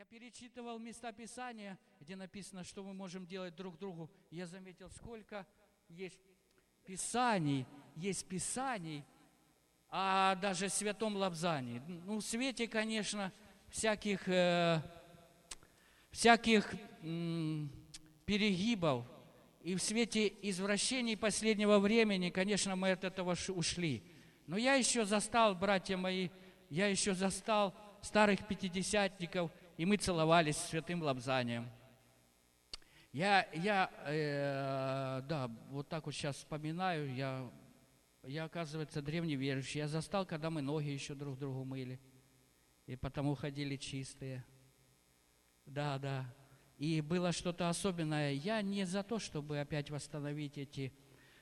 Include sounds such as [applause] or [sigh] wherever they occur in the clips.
Я перечитывал места Писания, где написано, что мы можем делать друг другу. Я заметил, сколько есть Писаний, есть Писаний, а даже в Святом Лапзании. Ну, в свете, конечно, всяких, э, всяких м, перегибов и в свете извращений последнего времени, конечно, мы от этого ушли. Но я еще застал, братья мои, я еще застал старых пятидесятников, и мы целовались с святым лобзанием. Я, я э, да, вот так вот сейчас вспоминаю, я, я, оказывается, древний верующий. Я застал, когда мы ноги еще друг другу мыли, и потому ходили чистые. Да, да. И было что-то особенное. Я не за то, чтобы опять восстановить эти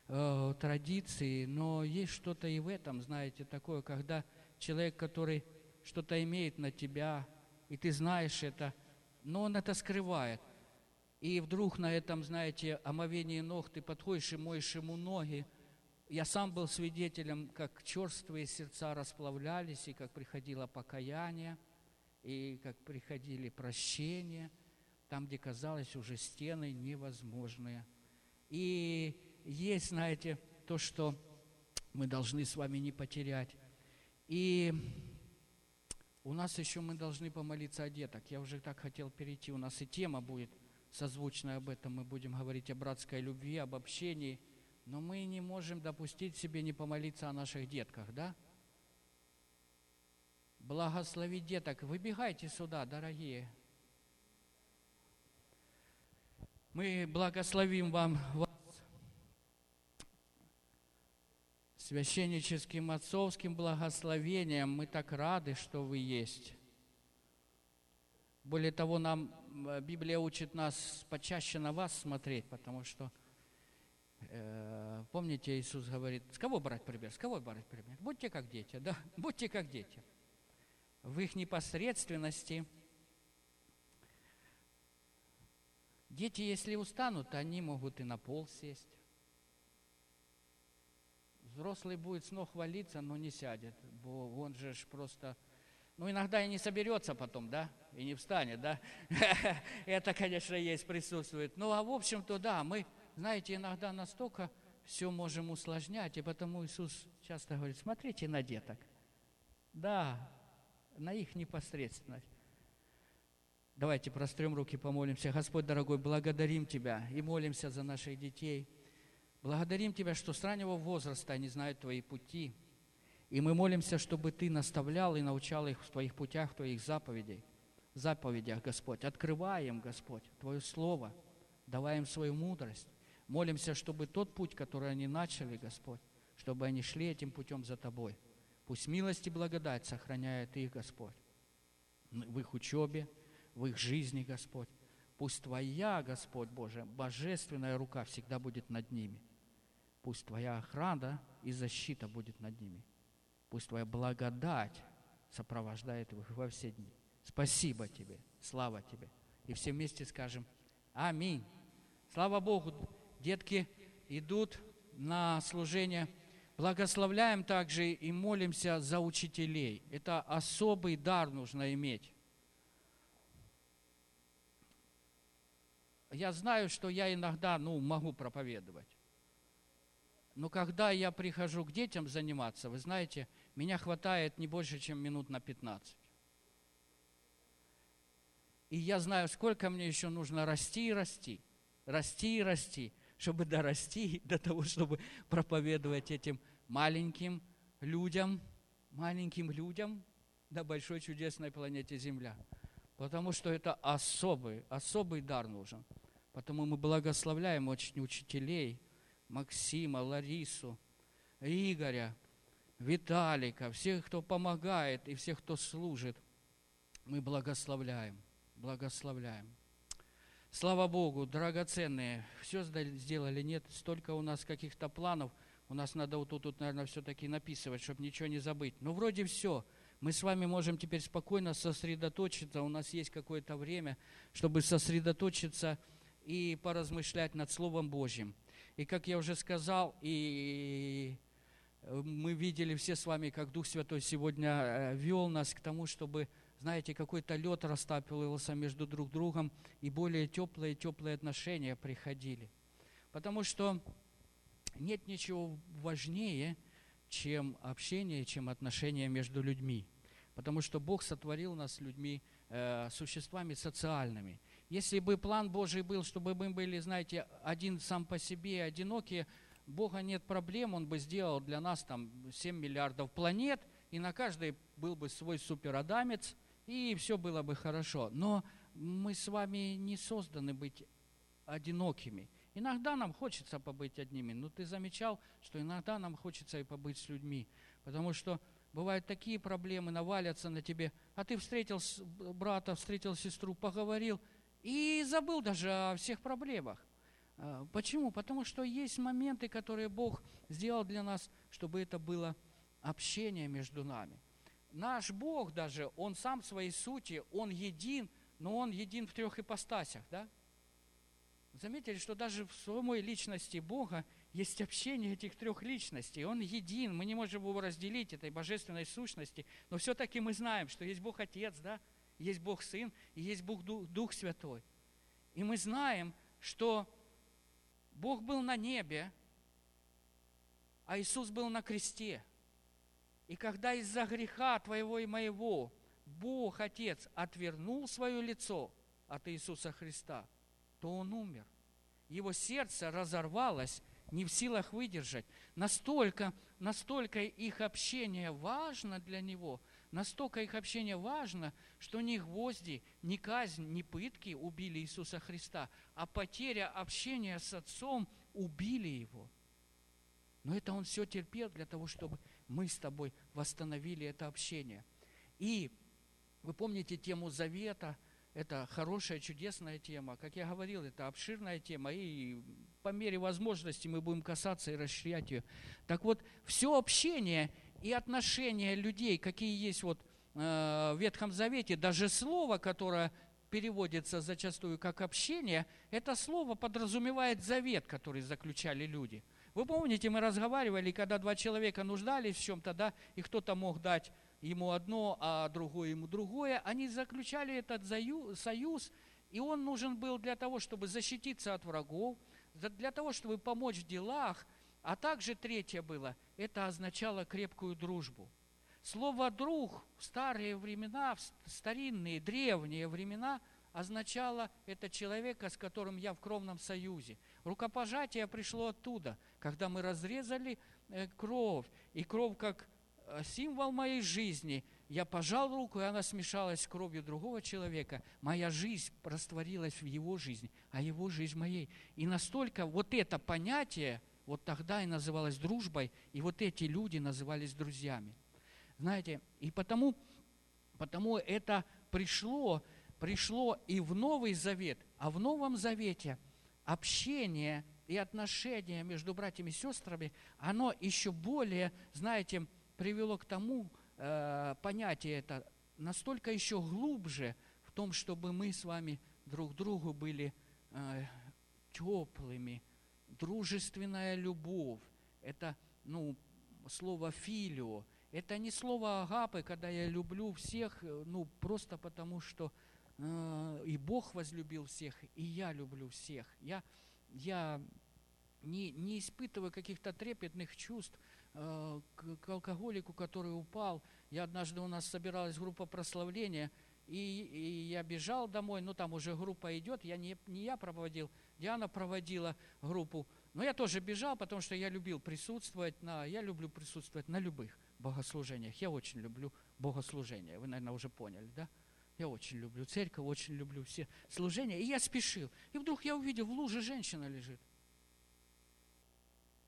э, традиции, но есть что-то и в этом, знаете, такое, когда человек, который что-то имеет на тебя, и ты знаешь это, но он это скрывает. И вдруг на этом, знаете, омовении ног ты подходишь и моешь ему ноги. Я сам был свидетелем, как черствые сердца расплавлялись, и как приходило покаяние, и как приходили прощения, там, где казалось уже стены невозможные. И есть, знаете, то, что мы должны с вами не потерять. И у нас еще мы должны помолиться о деток. Я уже так хотел перейти. У нас и тема будет – созвучно об этом мы будем говорить о братской любви, об общении, но мы не можем допустить себе не помолиться о наших детках, да? Благослови деток. Выбегайте сюда, дорогие. Мы благословим вам вас священническим отцовским благословением. Мы так рады, что вы есть. Более того, нам э, Библия учит нас почаще на вас смотреть, потому что, э, помните, Иисус говорит, с кого брать пример? С кого брать пример? Будьте как дети, да, [laughs] будьте как дети. В их непосредственности дети, если устанут, они могут и на пол сесть. Взрослый будет с ног валиться, но не сядет, бо он же просто ну, иногда и не соберется потом, да, и не встанет, да. [laughs] Это, конечно, есть, присутствует. Ну, а в общем-то, да, мы, знаете, иногда настолько все можем усложнять, и потому Иисус часто говорит, смотрите на деток. Да, на их непосредственность. Давайте прострем руки, помолимся. Господь, дорогой, благодарим Тебя и молимся за наших детей. Благодарим Тебя, что с раннего возраста они знают Твои пути – и мы молимся, чтобы Ты наставлял и научал их в Твоих путях, в Твоих заповедей, заповедях, Господь. Открываем, Господь, Твое Слово, давай им свою мудрость. Молимся, чтобы тот путь, который они начали, Господь, чтобы они шли этим путем за Тобой. Пусть милость и благодать сохраняет их, Господь, в их учебе, в их жизни, Господь. Пусть Твоя, Господь Боже, божественная рука всегда будет над ними. Пусть Твоя охрана и защита будет над ними. Пусть Твоя благодать сопровождает их во все дни. Спасибо Тебе, слава Тебе. И все вместе скажем Аминь. Слава Богу, детки идут на служение. Благословляем также и молимся за учителей. Это особый дар нужно иметь. Я знаю, что я иногда ну, могу проповедовать. Но когда я прихожу к детям заниматься, вы знаете, меня хватает не больше, чем минут на 15. И я знаю, сколько мне еще нужно расти и расти, расти и расти, чтобы дорасти [laughs] до того, чтобы проповедовать этим маленьким людям, маленьким людям на большой чудесной планете Земля. Потому что это особый, особый дар нужен. Потому мы благословляем очень учителей – Максима, Ларису, Игоря, Виталика, всех, кто помогает и всех, кто служит. Мы благословляем, благословляем. Слава Богу, драгоценные, все сделали, нет, столько у нас каких-то планов, у нас надо вот тут, тут наверное, все-таки написывать, чтобы ничего не забыть. Ну, вроде все. Мы с вами можем теперь спокойно сосредоточиться, у нас есть какое-то время, чтобы сосредоточиться и поразмышлять над Словом Божьим. И как я уже сказал, и мы видели все с вами, как Дух Святой сегодня э, вел нас к тому, чтобы знаете, какой-то лед растапливался между друг другом, и более теплые теплые отношения приходили. Потому что нет ничего важнее, чем общение, чем отношения между людьми. Потому что Бог сотворил нас людьми, э, существами социальными. Если бы план Божий был, чтобы мы были, знаете, один сам по себе, одинокие, Бога нет проблем, Он бы сделал для нас там 7 миллиардов планет, и на каждой был бы свой суперадамец, и все было бы хорошо. Но мы с вами не созданы быть одинокими. Иногда нам хочется побыть одними, но ты замечал, что иногда нам хочется и побыть с людьми, потому что бывают такие проблемы, навалятся на тебе, а ты встретил брата, встретил сестру, поговорил и забыл даже о всех проблемах. А, почему? Потому что есть моменты, которые Бог сделал для нас, чтобы это было общение между нами. Наш Бог даже, Он сам в своей сути, Он един, но Он един в трех ипостасях, да? Заметили, что даже в самой личности Бога есть общение этих трех личностей. Он един, мы не можем его разделить, этой божественной сущности, но все-таки мы знаем, что есть Бог Отец, да? Есть Бог Сын и есть Бог Дух Святой. И мы знаем, что Бог был на небе, а Иисус был на кресте. И когда из-за греха твоего и моего Бог, Отец, отвернул свое лицо от Иисуса Христа, то Он умер. Его сердце разорвалось, не в силах выдержать. Настолько, настолько их общение важно для Него, настолько их общение важно, что ни гвозди, ни казнь, ни пытки убили Иисуса Христа, а потеря общения с Отцом убили Его. Но это Он все терпел для того, чтобы мы с тобой восстановили это общение. И вы помните тему завета, это хорошая, чудесная тема. Как я говорил, это обширная тема, и по мере возможности мы будем касаться и расширять ее. Так вот, все общение и отношения людей, какие есть вот э, в Ветхом Завете, даже слово, которое переводится зачастую как общение, это слово подразумевает завет, который заключали люди – вы помните, мы разговаривали, когда два человека нуждались в чем-то, да, и кто-то мог дать ему одно, а другое ему другое, они заключали этот союз, и он нужен был для того, чтобы защититься от врагов, для того, чтобы помочь в делах, а также третье было, это означало крепкую дружбу. Слово «друг» в старые времена, в старинные, древние времена означало это человека, с которым я в кровном союзе. Рукопожатие пришло оттуда, когда мы разрезали э, кровь, и кровь как э, символ моей жизни. Я пожал руку, и она смешалась с кровью другого человека. Моя жизнь растворилась в его жизни, а его жизнь моей. И настолько вот это понятие вот тогда и называлось дружбой, и вот эти люди назывались друзьями. Знаете, и потому, потому это пришло, пришло и в Новый Завет, а в Новом Завете – общение и отношение между братьями и сестрами, оно еще более, знаете, привело к тому, э, понятие это настолько еще глубже в том, чтобы мы с вами друг другу были э, теплыми, дружественная любовь. Это, ну, слово филио. Это не слово агапы, когда я люблю всех, э, ну, просто потому что Э, и Бог возлюбил всех, и я люблю всех. Я, я не, не испытываю каких-то трепетных чувств э, к, алкоголику, который упал. Я однажды у нас собиралась группа прославления, и, и я бежал домой, ну там уже группа идет, я не, не я проводил, Диана проводила группу, но я тоже бежал, потому что я любил присутствовать на, я люблю присутствовать на любых богослужениях. Я очень люблю богослужения, вы, наверное, уже поняли, да? Я очень люблю церковь, очень люблю все служения. И я спешил. И вдруг я увидел, в луже женщина лежит.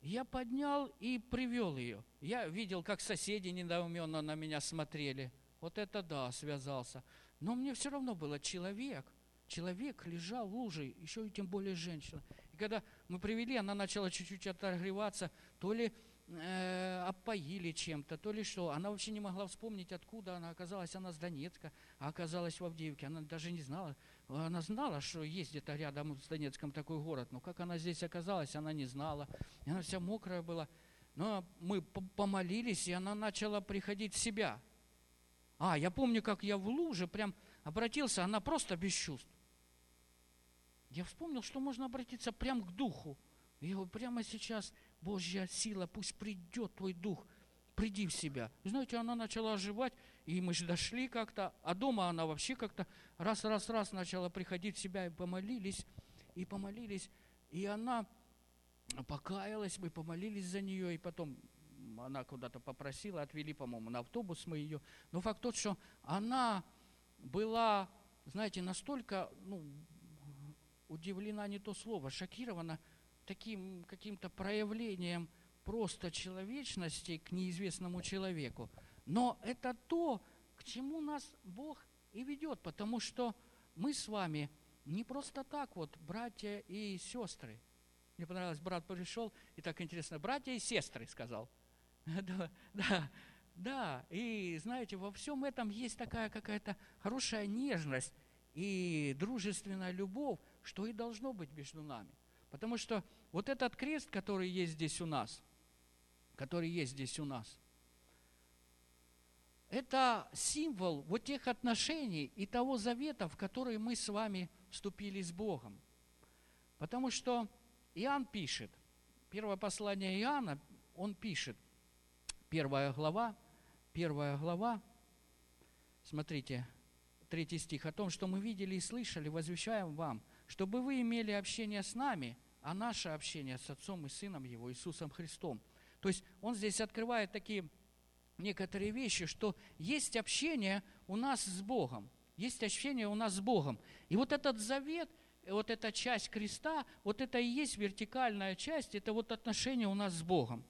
Я поднял и привел ее. Я видел, как соседи недоуменно на меня смотрели. Вот это да, связался. Но мне все равно было человек. Человек лежал в луже, еще и тем более женщина. И когда мы привели, она начала чуть-чуть отогреваться, то ли э, опоили чем-то, то ли что. Она вообще не могла вспомнить, откуда она оказалась. Она с Донецка, а оказалась в Авдеевке. Она даже не знала. Она знала, что есть где-то рядом с Донецком такой город. Но как она здесь оказалась, она не знала. И она вся мокрая была. Но мы помолились, и она начала приходить в себя. А, я помню, как я в луже прям обратился, она просто без чувств. Я вспомнил, что можно обратиться прямо к духу. Я говорю, прямо сейчас Божья сила, пусть придет твой дух, приди в себя. И знаете, она начала оживать, и мы же дошли как-то, а дома она вообще как-то раз-раз-раз начала приходить в себя, и помолились, и помолились, и она покаялась, мы помолились за нее, и потом она куда-то попросила, отвели, по-моему, на автобус мы ее. Но факт тот, что она была, знаете, настолько ну, удивлена, не то слово, шокирована таким каким-то проявлением просто человечности к неизвестному человеку. Но это то, к чему нас Бог и ведет, потому что мы с вами не просто так вот, братья и сестры. Мне понравилось, брат пришел, и так интересно, братья и сестры, сказал [laughs] – Да, да, да. И знаете, во всем этом есть такая какая-то хорошая нежность и дружественная любовь, что и должно быть между нами. Потому что вот этот крест, который есть здесь у нас, который есть здесь у нас, это символ вот тех отношений и того завета, в который мы с вами вступили с Богом. Потому что Иоанн пишет, первое послание Иоанна, он пишет – Первая глава, первая глава, смотрите, третий стих, о том, что мы видели и слышали, возвещаем вам, чтобы вы имели общение с нами, а наше общение с Отцом и Сыном Его, Иисусом Христом. То есть он здесь открывает такие некоторые вещи, что есть общение у нас с Богом, есть общение у нас с Богом. И вот этот завет, вот эта часть креста, вот это и есть вертикальная часть, это вот отношение у нас с Богом.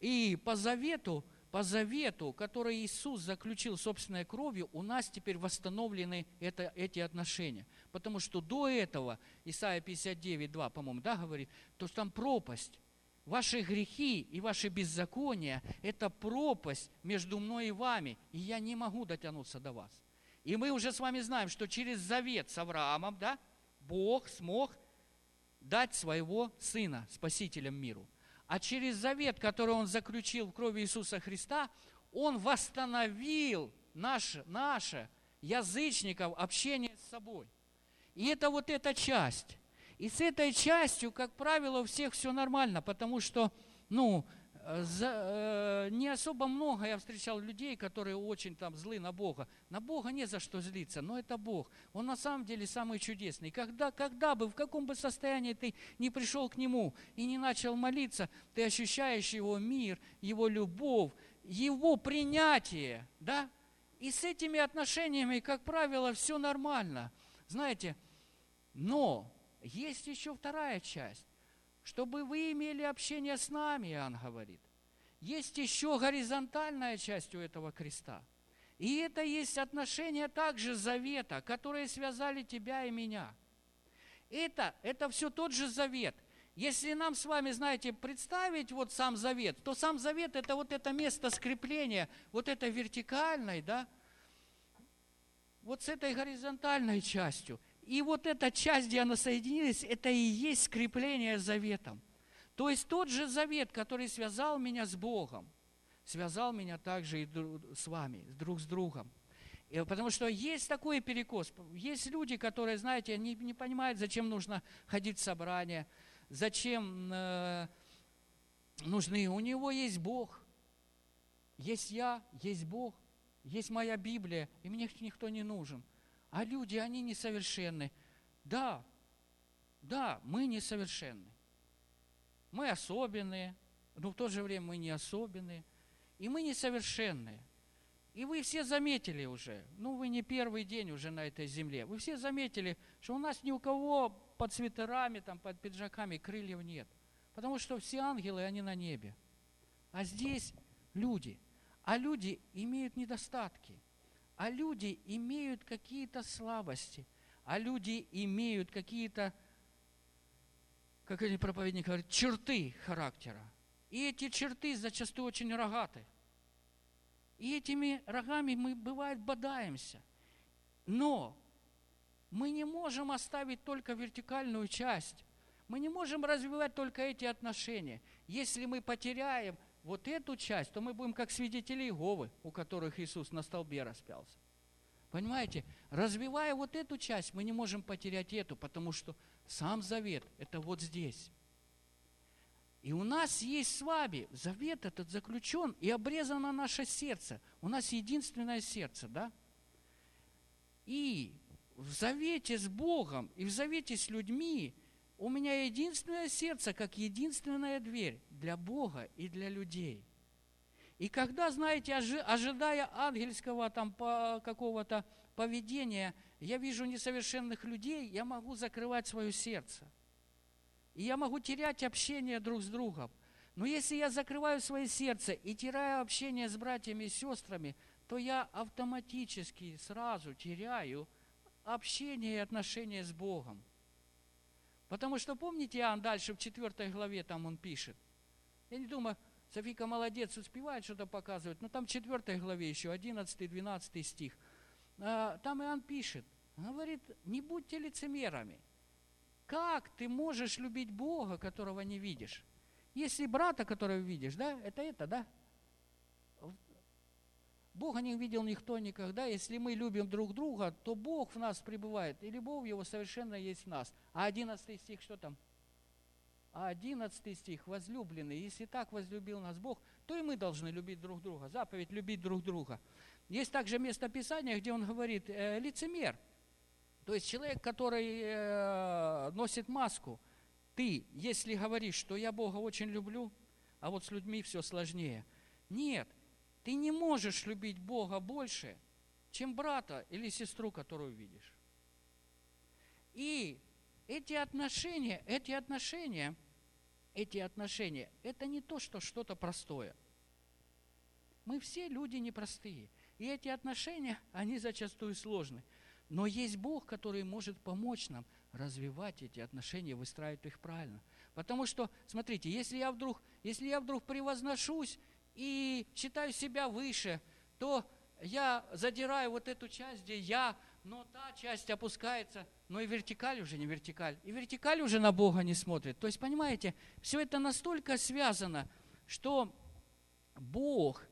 И по завету, по завету, который Иисус заключил собственной кровью, у нас теперь восстановлены это, эти отношения. Потому что до этого, Исайя 59, 2, по-моему, да, говорит, то что там пропасть. Ваши грехи и ваши беззакония – это пропасть между мной и вами, и я не могу дотянуться до вас. И мы уже с вами знаем, что через завет с Авраамом, да, Бог смог дать своего Сына, Спасителем миру а через завет, который Он заключил в крови Иисуса Христа, Он восстановил наше, наше язычников общение с собой. И это вот эта часть. И с этой частью, как правило, у всех все нормально, потому что, ну, за, э, не особо много я встречал людей, которые очень там злы на Бога. На Бога не за что злиться, но это Бог. Он на самом деле самый чудесный. Когда, когда бы, в каком бы состоянии ты не пришел к Нему и не начал молиться, ты ощущаешь Его мир, Его любовь, Его принятие, да? И с этими отношениями, как правило, все нормально. Знаете, но есть еще вторая часть чтобы вы имели общение с нами, Иоанн говорит. Есть еще горизонтальная часть у этого креста. И это есть отношение также завета, которые связали тебя и меня. Это, это все тот же завет. Если нам с вами, знаете, представить вот сам завет, то сам завет – это вот это место скрепления, вот это вертикальной, да, вот с этой горизонтальной частью – и вот эта часть, где она соединилась, это и есть скрепление заветом. То есть тот же завет, который связал меня с Богом, связал меня также и с вами, друг с другом. И потому что есть такой перекос. Есть люди, которые, знаете, не, не понимают, зачем нужно ходить в собрание, зачем э, нужны. У него есть Бог, есть я, есть Бог, есть моя Библия, и мне никто не нужен – а люди, они несовершенны. Да, да, мы несовершенны. Мы особенные, но в то же время мы не особенные. И мы несовершенные. И вы все заметили уже, ну вы не первый день уже на этой земле, вы все заметили, что у нас ни у кого под свитерами, там, под пиджаками крыльев нет. Потому что все ангелы, они на небе. А здесь люди. А люди имеют недостатки а люди имеют какие-то слабости, а люди имеют какие-то, как один проповедник говорит, черты характера. И эти черты зачастую очень рогаты. И этими рогами мы, бывает, бодаемся. Но мы не можем оставить только вертикальную часть. Мы не можем развивать только эти отношения. Если мы потеряем вот эту часть, то мы будем как свидетели Иеговы, у которых Иисус на столбе распялся. Понимаете? Развивая вот эту часть, мы не можем потерять эту, потому что сам завет – это вот здесь. И у нас есть с вами завет этот заключен и обрезано наше сердце. У нас единственное сердце, да? И в завете с Богом и в завете с людьми у меня единственное сердце, как единственная дверь для Бога и для людей. И когда, знаете, ожидая ангельского там какого-то поведения, я вижу несовершенных людей, я могу закрывать свое сердце – и я могу терять общение друг с другом. Но если я закрываю свое сердце и теряю общение с братьями и сестрами, то я автоматически сразу теряю общение и отношения с Богом. Потому что, помните, Иоанн дальше в 4 главе там он пишет. Я не думаю, Софика молодец, успевает что-то показывать, но там в 4 главе еще 11-12 стих. А, там Иоанн пишет, говорит, не будьте лицемерами – как ты можешь любить Бога, которого не видишь? Если брата, которого видишь, да, это это, да? Бога не видел никто никогда. Если мы любим друг друга, то Бог в нас пребывает, и любовь Его совершенно есть в нас. А 11 стих, что там? А 11 стих, возлюбленный, если так возлюбил нас Бог, то и мы должны любить друг друга. Заповедь любить друг друга. Есть также место Писания, где он говорит, э, лицемер – то есть человек, который э, носит маску, ты, если говоришь, что я Бога очень люблю, а вот с людьми все сложнее. Нет, ты не можешь любить Бога больше, чем брата или сестру, которую видишь. И эти отношения, эти отношения, эти отношения, это не то, что что-то простое. Мы все люди непростые. И эти отношения, [laughs] они зачастую сложны. Но есть Бог, который может помочь нам развивать эти отношения, выстраивать их правильно. Потому что, смотрите, если я вдруг, если я вдруг превозношусь и считаю себя выше, то я задираю вот эту часть, где я, но та часть опускается, но и вертикаль уже не вертикаль. И вертикаль уже на Бога не смотрит. То есть, понимаете, все это настолько связано, что Бог,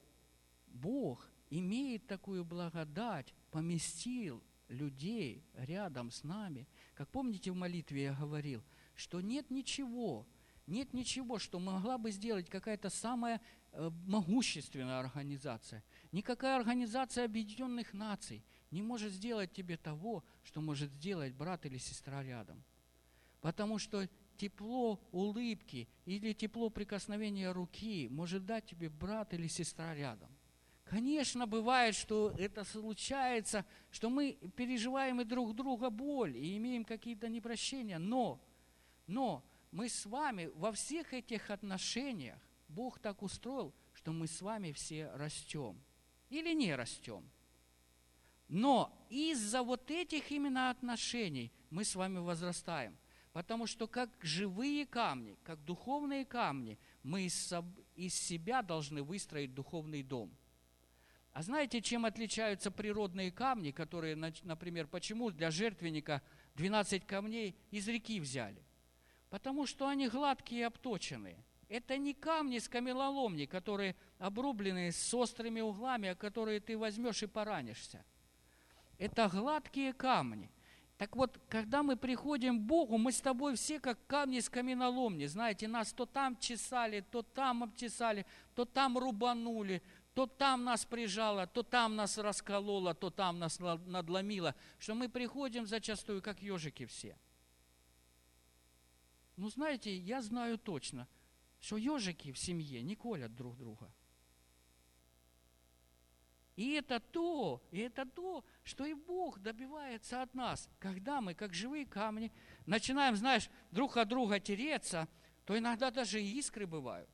Бог имеет такую благодать, поместил людей рядом с нами. Как помните, в молитве я говорил, что нет ничего, нет ничего, что могла бы сделать какая-то самая могущественная организация. Никакая организация Объединенных Наций не может сделать тебе того, что может сделать брат или сестра рядом. Потому что тепло улыбки или тепло прикосновения руки может дать тебе брат или сестра рядом. Конечно, бывает, что это случается, что мы переживаем и друг друга боль, и имеем какие-то непрощения, но, но мы с вами во всех этих отношениях, Бог так устроил, что мы с вами все растем. Или не растем. Но из-за вот этих именно отношений мы с вами возрастаем. Потому что как живые камни, как духовные камни, мы из себя должны выстроить духовный дом – а знаете, чем отличаются природные камни, которые, например, почему для жертвенника 12 камней из реки взяли? Потому что они гладкие и обточенные. Это не камни с камелоломни, которые обрублены с острыми углами, а которые ты возьмешь и поранишься. Это гладкие камни. Так вот, когда мы приходим к Богу, мы с тобой все как камни с каменоломни. Знаете, нас то там чесали, то там обчесали, то там рубанули, то там нас прижало, то там нас раскололо, то там нас надломило, что мы приходим зачастую как ежики все. Ну, знаете, я знаю точно, что ежики в семье не колят друг друга. И это то, и это то, что и Бог добивается от нас. Когда мы, как живые камни, начинаем, знаешь, друг от друга тереться, то иногда даже искры бывают.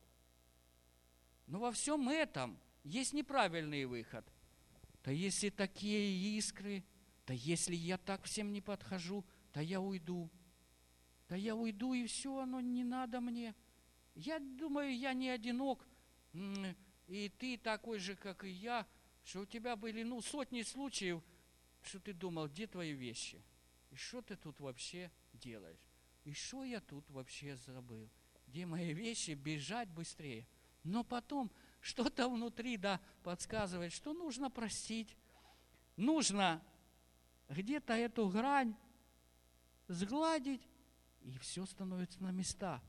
Но во всем этом – есть неправильный выход. Да если такие искры, да если я так всем не подхожу, да я уйду. Да я уйду, и все, оно не надо мне. Я думаю, я не одинок, и ты такой же, как и я, что у тебя были ну, сотни случаев, что ты думал, где твои вещи? И что ты тут вообще делаешь? И что я тут вообще забыл? Где мои вещи? Бежать быстрее. Но потом что-то внутри, да, подсказывает, что нужно простить, нужно где-то эту грань сгладить, и все становится на места.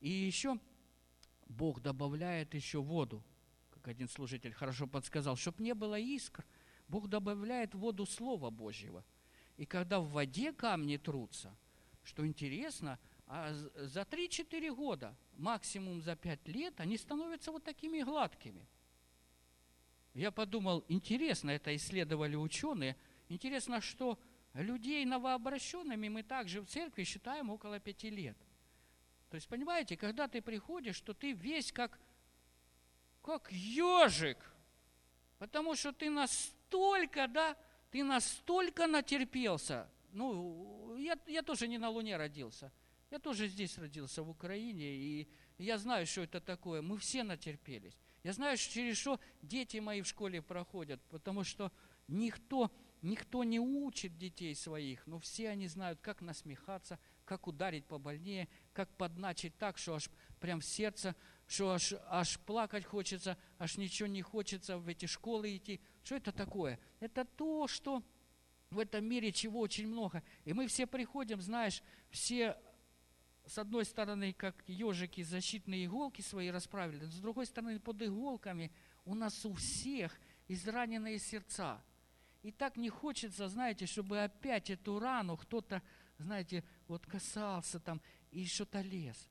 И еще Бог добавляет еще воду, как один служитель хорошо подсказал, чтобы не было искр, Бог добавляет воду Слова Божьего. И когда в воде камни трутся, что интересно, а за 3-4 года, максимум за 5 лет, они становятся вот такими гладкими. Я подумал, интересно, это исследовали ученые, интересно, что людей новообращенными мы также в церкви считаем около 5 лет. То есть, понимаете, когда ты приходишь, что ты весь как, как ежик, потому что ты настолько, да, ты настолько натерпелся. Ну, я, я тоже не на Луне родился. Я тоже здесь родился, в Украине, и я знаю, что это такое. Мы все натерпелись. Я знаю, через что дети мои в школе проходят, потому что никто, никто не учит детей своих, но все они знают, как насмехаться, как ударить побольнее, как подначить так, что аж прям сердце, что аж, аж плакать хочется, аж ничего не хочется в эти школы идти. Что это такое? Это то, что в этом мире чего очень много. И мы все приходим, знаешь, все с одной стороны, как ежики, защитные иголки свои расправили, с другой стороны, под иголками у нас у всех израненные сердца. И так не хочется, знаете, чтобы опять эту рану кто-то, знаете, вот касался там и что-то лез.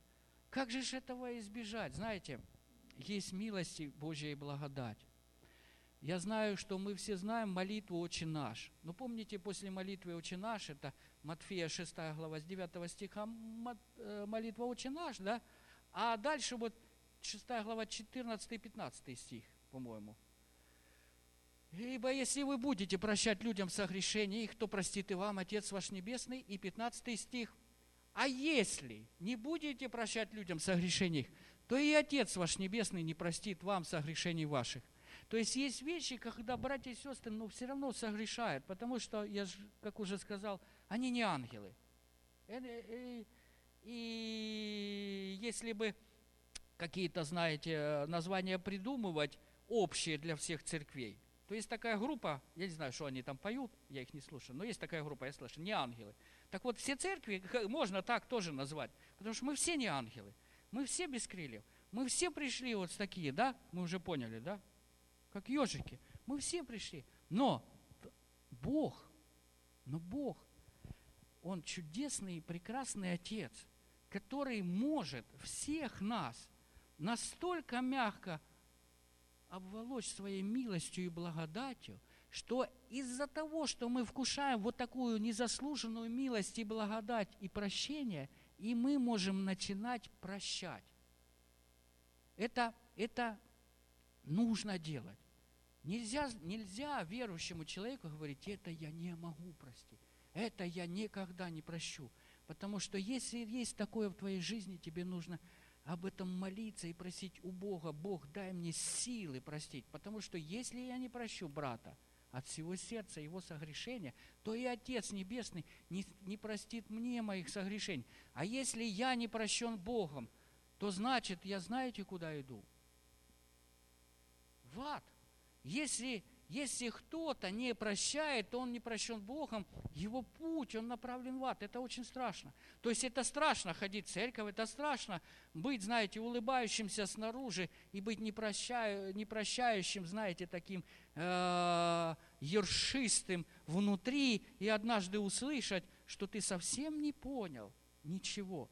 Как же этого избежать? Знаете, есть милость Божья и благодать. Я знаю, что мы все знаем молитву «Отче наш». Но помните, после молитвы «Отче наш» это Матфея 6 глава с 9 стиха э, молитва «Отче наш», да? А дальше вот 6 глава 14 и 15 стих, по-моему. Ибо если вы будете прощать людям согрешения их, то простит и вам Отец ваш Небесный. И 15 стих. А если не будете прощать людям согрешения их, то и Отец ваш Небесный не простит вам согрешений ваших. То есть есть вещи, когда братья и сестры, но ну, все равно согрешают, потому что, я же, как уже сказал, они не ангелы. И, э, и, и если бы какие-то, знаете, названия придумывать, общие для всех церквей, то есть такая группа, я не знаю, что они там поют, я их не слушаю, но есть такая группа, я слышу, не ангелы. Так вот, все церкви можно так тоже назвать, потому что мы все не ангелы, мы все без крыльев, мы все пришли вот такие, да, мы уже поняли, да, как ежики. Мы все пришли. Но Бог, но Бог, Он чудесный и прекрасный Отец, который может всех нас настолько мягко обволочь своей милостью и благодатью, что из-за того, что мы вкушаем вот такую незаслуженную милость и благодать и прощение, и мы можем начинать прощать. Это, это нужно делать. Нельзя, нельзя верующему человеку говорить, это я не могу простить, это я никогда не прощу. Потому что если есть такое в твоей жизни, тебе нужно об этом молиться и просить у Бога, Бог, дай мне силы простить. Потому что если я не прощу брата от всего сердца его согрешения, то и Отец Небесный не, не простит мне моих согрешений. А если я не прощен Богом, то значит, я знаете, куда иду? В ад. Если, если кто-то не прощает, то он не прощен Богом, его путь, он направлен в ад. Это очень страшно. То есть это страшно ходить в церковь, это страшно быть, знаете, улыбающимся снаружи и быть непрощаю, непрощающим, знаете, таким э, ершистым внутри и однажды услышать, что ты совсем не понял ничего.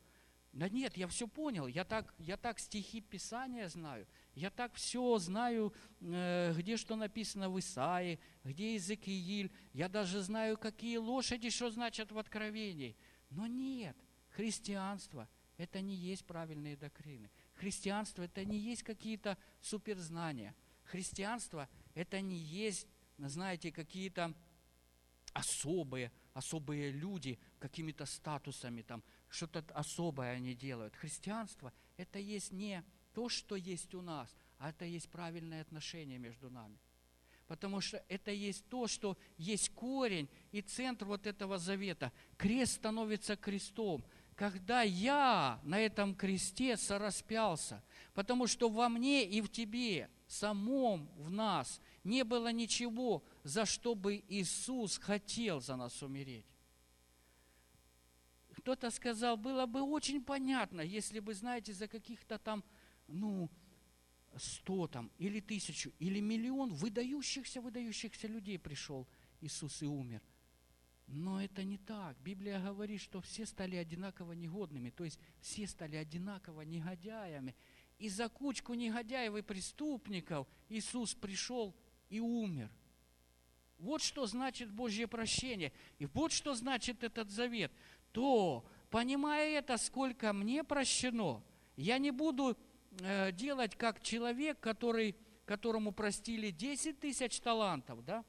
Да нет, я все понял, я так, я так стихи Писания знаю, я так все знаю, э, где что написано в Исаии, где Иезекииль. Я даже знаю, какие лошади, что значат в Откровении. Но нет, христианство – это не есть правильные доктрины. Христианство – это не есть какие-то суперзнания. Христианство – это не есть, знаете, какие-то особые, особые люди какими-то статусами, там, что-то особое они делают. Христианство – это есть не то, что есть у нас, а это есть правильное отношение между нами. Потому что это есть то, что есть корень и центр вот этого завета. Крест становится крестом. когда я на этом кресте сораспялся, потому что во мне и в тебе, самом в нас, не было ничего, за что бы Иисус хотел за нас умереть. Кто-то сказал, было бы очень понятно, если бы, знаете, за каких-то там, ну, сто там, или тысячу, или миллион выдающихся, выдающихся людей пришел Иисус и умер – но это не так. Библия говорит, что все стали одинаково негодными, то есть все стали одинаково негодяями. И за кучку негодяев и преступников Иисус пришел и умер. Вот что значит Божье прощение. И вот что значит этот завет. То, понимая это, сколько мне прощено, я не буду э, делать как человек, который, которому простили 10 тысяч талантов, да?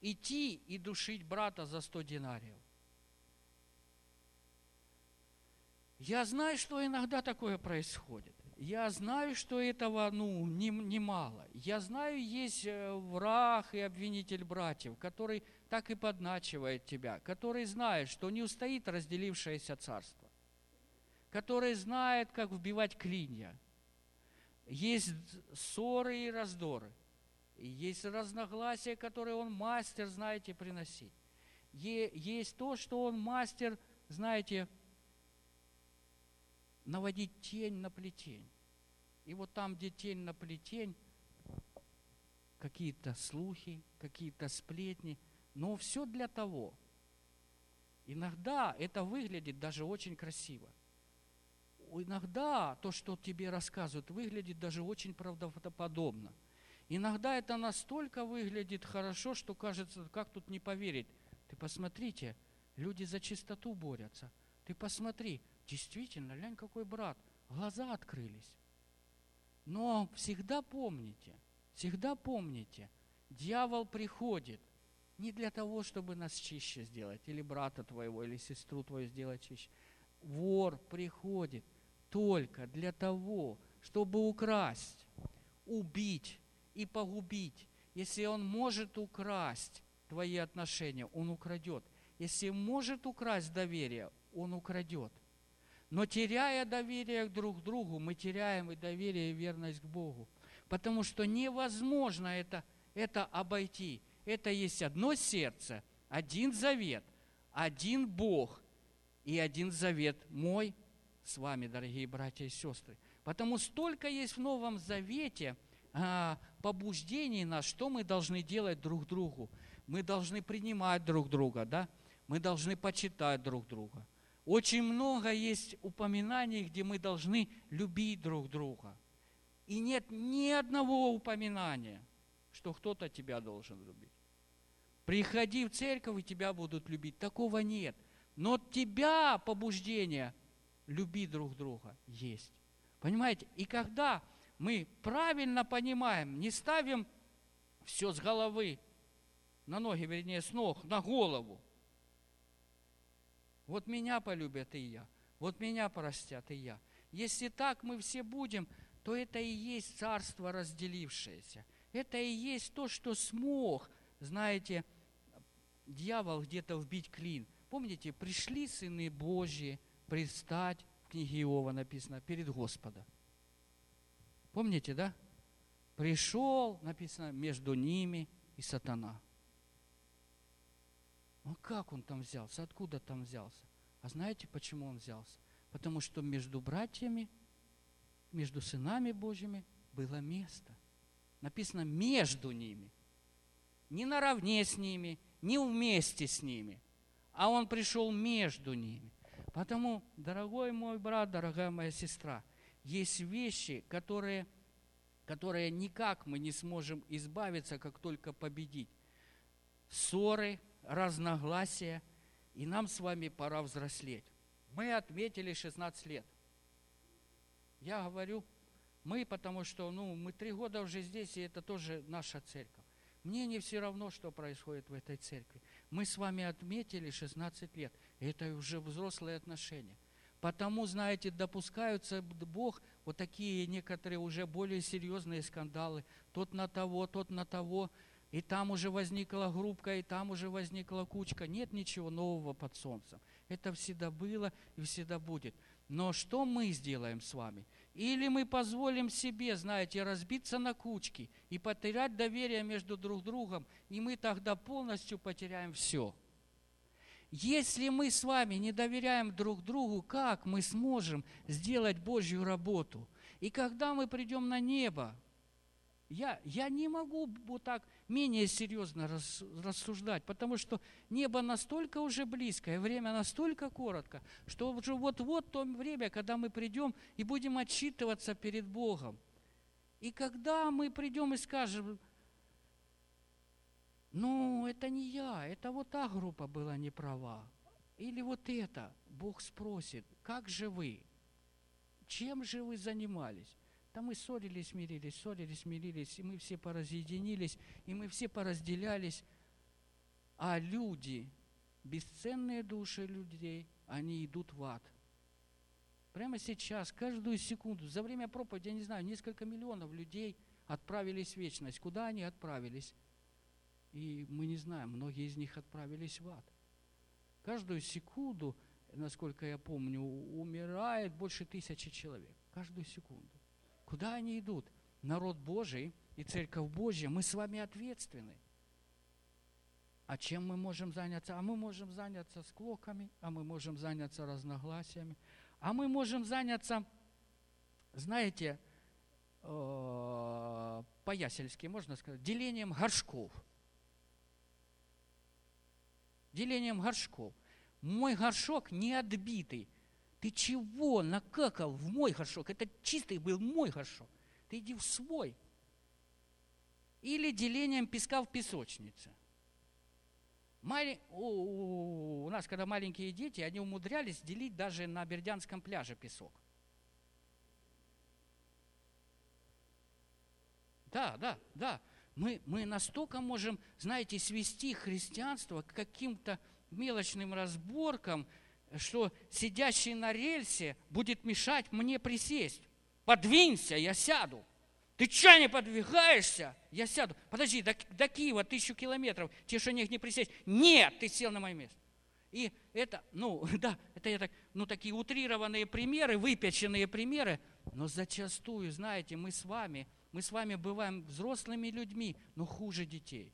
идти и душить брата за 100 динариев. Я знаю, что иногда такое происходит. Я знаю, что этого ну, немало. Не Я знаю, есть э, враг и обвинитель братьев, который так и подначивает тебя, который знает, что не устоит разделившееся царство, который знает, как вбивать клинья. Есть ссоры и раздоры – есть разногласия, которые он мастер, знаете, приносить. Есть то, что он мастер, знаете, наводить тень на плетень. И вот там, где тень на плетень, какие-то слухи, какие-то сплетни, но все для того. Иногда это выглядит даже очень красиво. Иногда то, что тебе рассказывают, выглядит даже очень правдоподобно – Иногда это настолько выглядит хорошо, что кажется, как тут не поверить. Ты посмотрите, люди за чистоту борются. Ты посмотри, действительно, глянь, какой брат. Глаза открылись. Но всегда помните, всегда помните, дьявол приходит не для того, чтобы нас чище сделать, или брата твоего, или сестру твою сделать чище. Вор приходит только для того, чтобы украсть, убить и погубить. Если он может украсть твои отношения, он украдет. Если может украсть доверие, он украдет. Но теряя доверие друг к другу, мы теряем и доверие, и верность к Богу. Потому что невозможно это, это обойти. Это есть одно сердце, один завет, один Бог и один завет мой с вами, дорогие братья и сестры. Потому столько есть в Новом Завете – а, побуждений нас, что мы должны делать друг другу. Мы должны принимать друг друга, да? Мы должны почитать друг друга. Очень много есть упоминаний, где мы должны любить друг друга. И нет ни одного упоминания, что кто-то тебя должен любить. Приходи в церковь, и тебя будут любить. Такого нет. Но тебя побуждение любить друг друга есть. Понимаете? И когда мы правильно понимаем, не ставим все с головы, на ноги, вернее, с ног, на голову. Вот меня полюбят и я, вот меня простят и я. Если так мы все будем, то это и есть царство разделившееся. Это и есть то, что смог, знаете, дьявол где-то вбить клин. Помните, пришли сыны Божьи предстать, в книге Иова написано, перед Господом. Помните, да? Пришел, написано, между ними и сатана. Ну как он там взялся? Откуда там взялся? А знаете, почему он взялся? Потому что между братьями, между сынами Божьими было место. Написано между ними. Не наравне с ними, не вместе с ними. А он пришел между ними. Потому, дорогой мой брат, дорогая моя сестра – есть вещи, которые, которые никак мы не сможем избавиться, как только победить. Ссоры, разногласия, и нам с вами пора взрослеть. Мы отметили 16 лет. Я говорю, мы, потому что ну, мы три года уже здесь, и это тоже наша церковь. Мне не все равно, что происходит в этой церкви. Мы с вами отметили 16 лет. Это уже взрослые отношения. Потому, знаете, допускаются Бог вот такие некоторые уже более серьезные скандалы. Тот на того, тот на того. и там уже возникла группка, и там уже возникла кучка. Нет ничего нового под солнцем. Это всегда было и всегда будет. Но что мы сделаем с вами? Или мы позволим себе, знаете, разбиться на кучки и потерять доверие между друг другом, и мы тогда полностью потеряем все. Если мы с вами не доверяем друг другу, как мы сможем сделать Божью работу? И когда мы придем на небо, я, я не могу вот так менее серьезно рас, рассуждать, потому что небо настолько уже близко, и время настолько коротко, что уже вот-вот то время, когда мы придем и будем отчитываться перед Богом. И когда мы придем и скажем, ну, это не я, это вот та группа была не права. Или вот это, Бог спросит, как же вы? Чем же вы занимались? Там мы ссорились, мирились, ссорились, мирились, и мы все поразъединились, и мы все поразделялись. А люди, бесценные души людей, они идут в ад. Прямо сейчас, каждую секунду, за время проповеди, я не знаю, несколько миллионов людей отправились в вечность. Куда они отправились? И мы не знаем, многие из них отправились в ад. Каждую секунду, насколько я помню, умирает больше тысячи человек. Каждую секунду. Куда они идут? Народ Божий и Церковь Божья, мы с вами ответственны. А чем мы можем заняться? А мы можем заняться склоками, а мы можем заняться разногласиями, а мы можем заняться, знаете, э, по-ясельски можно сказать, делением горшков. Делением горшков. Мой горшок не отбитый. Ты чего накакал в мой горшок? Это чистый был мой горшок. Ты иди в свой. Или делением песка в песочнице. Мали... У, у нас, когда маленькие дети, они умудрялись делить даже на Бердянском пляже песок. Да, да, да. Мы, мы настолько можем, знаете, свести христианство к каким-то мелочным разборкам, что сидящий на рельсе будет мешать мне присесть. Подвинься, я сяду. Ты что не подвигаешься? Я сяду. Подожди, до, до Киева тысячу километров, тебе что не присесть? Нет, ты сел на мое место. И это, ну, [laughs] да, это я так, ну, такие утрированные примеры, выпеченные примеры, но зачастую, знаете, мы с вами, мы с вами бываем взрослыми людьми, но хуже детей.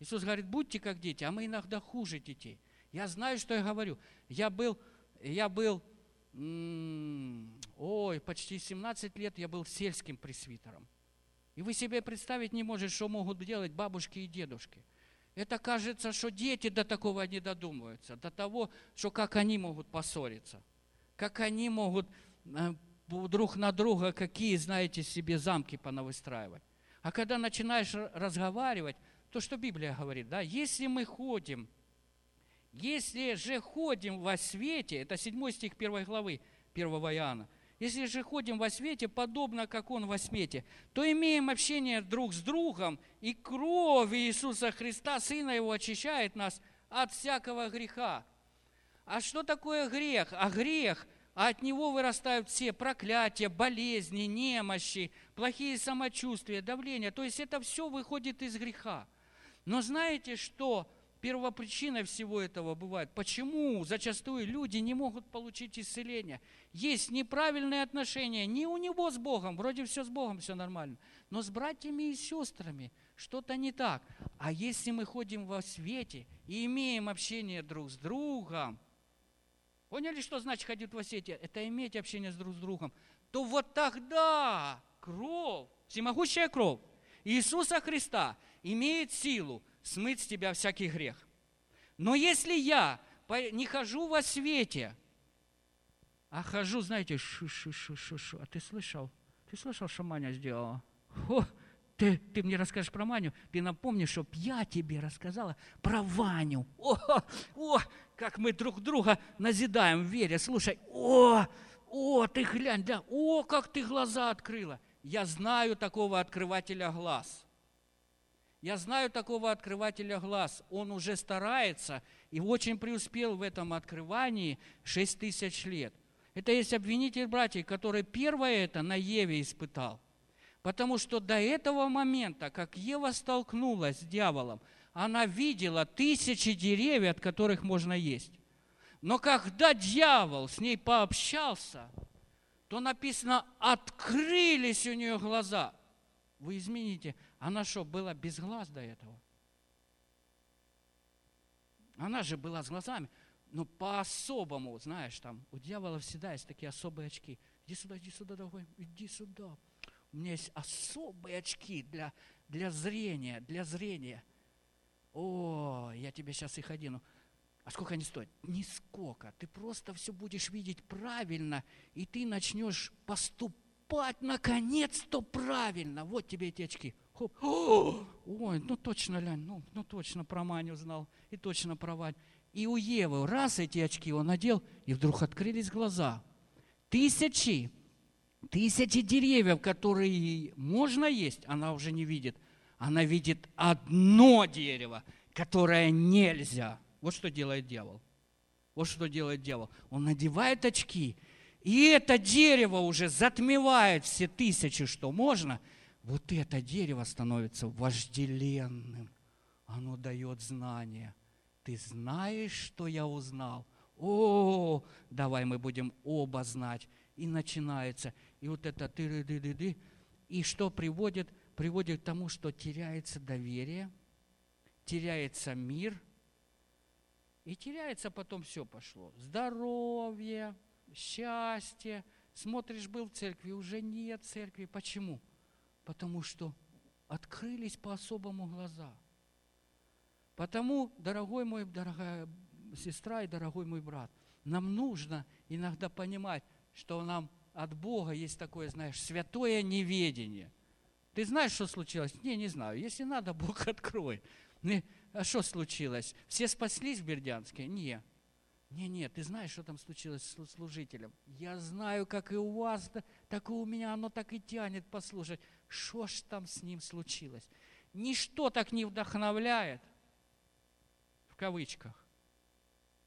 Иисус говорит, будьте как дети, а мы иногда хуже детей. Я знаю, что я говорю. Я был, я был, ой, почти 17 лет я был сельским пресвитером. И вы себе представить не можете, что могут делать бабушки и дедушки. Это кажется, что дети до такого не додумываются, до того, что как они могут поссориться, как они могут э, друг на друга какие, знаете, себе замки понавыстраивать. А когда начинаешь разговаривать, то, что Библия говорит, да, если мы ходим если же ходим во свете, это 7 стих 1 главы 1 Иоанна, если же ходим во свете, подобно как Он во свете, то имеем общение друг с другом, и кровь Иисуса Христа, Сына Его, очищает нас от всякого греха. А что такое грех? А грех, а от него вырастают все проклятия, болезни, немощи, плохие самочувствия, давление. То есть это все выходит из греха. Но знаете что? Первопричиной всего этого бывает. Почему зачастую люди не могут получить исцеление? Есть неправильные отношения не у него с Богом, вроде все с Богом, все нормально, но с братьями и сестрами что-то не так. А если мы ходим во свете и имеем общение друг с другом, поняли, что значит ходить во свете? Это иметь общение с друг с другом. То вот тогда кровь, всемогущая кровь Иисуса Христа имеет силу смыть с тебя всякий грех. Но если я не хожу во свете, а хожу, знаете, шу-шу-шу-шу-шу, а ты слышал? Ты слышал, что Маня сделала? О, ты, ты мне расскажешь про Маню, ты напомнишь, чтоб я тебе рассказала про Ваню. О, о, как мы друг друга назидаем в вере. Слушай, о, о, ты глянь, да, о, как ты глаза открыла. Я знаю такого открывателя глаз. Я знаю такого открывателя глаз. Он уже старается и очень преуспел в этом открывании 6 тысяч лет. Это есть обвинитель братьев, который первое это на Еве испытал. Потому что до этого момента, как Ева столкнулась с дьяволом, она видела тысячи деревьев, от которых можно есть. Но когда дьявол с ней пообщался, то написано, открылись у нее глаза. Вы измените, она что, была без глаз до этого? Она же была с глазами, но по-особому, знаешь, там у дьявола всегда есть такие особые очки. Иди сюда, иди сюда, дорогой, иди сюда. У меня есть особые очки для, для зрения, для зрения. О, я тебе сейчас их одену. А сколько они стоят? Нисколько. Ты просто все будешь видеть правильно, и ты начнешь поступать наконец-то правильно. Вот тебе эти очки. Хоп. О, [gasps] ой, ну точно, Лянь, ну, ну точно про Маню знал, и точно про Вань. И у Евы раз эти очки он надел, и вдруг открылись глаза. Тысячи, тысячи деревьев, которые можно есть, она уже не видит. Она видит одно дерево, которое нельзя. Вот что делает дьявол. Вот что делает дьявол. Он надевает очки, и это дерево уже затмевает все тысячи, что можно. Вот это дерево становится вожделенным. Оно дает знания. Ты знаешь, что я узнал? О, давай мы будем оба знать. И начинается. И вот это ты ды ды ды И что приводит? Приводит к тому, что теряется доверие, теряется мир – и теряется потом все пошло. Здоровье, счастье. Смотришь, был в церкви, уже нет церкви. Почему? Потому что открылись по-особому глаза. Потому, дорогой мой, дорогая сестра и дорогой мой брат, нам нужно иногда понимать, что нам от Бога есть такое, знаешь, святое неведение. Ты знаешь, что случилось? Не, не знаю. Если надо, [laughs] Бог открой. А что случилось? Все спаслись в Бердянске? Не. Не, не, ты знаешь, что там случилось с служителем? Я знаю, как и у вас, так и у меня оно так и тянет послушать. Что ж там с ним случилось? Ничто так не вдохновляет, в кавычках,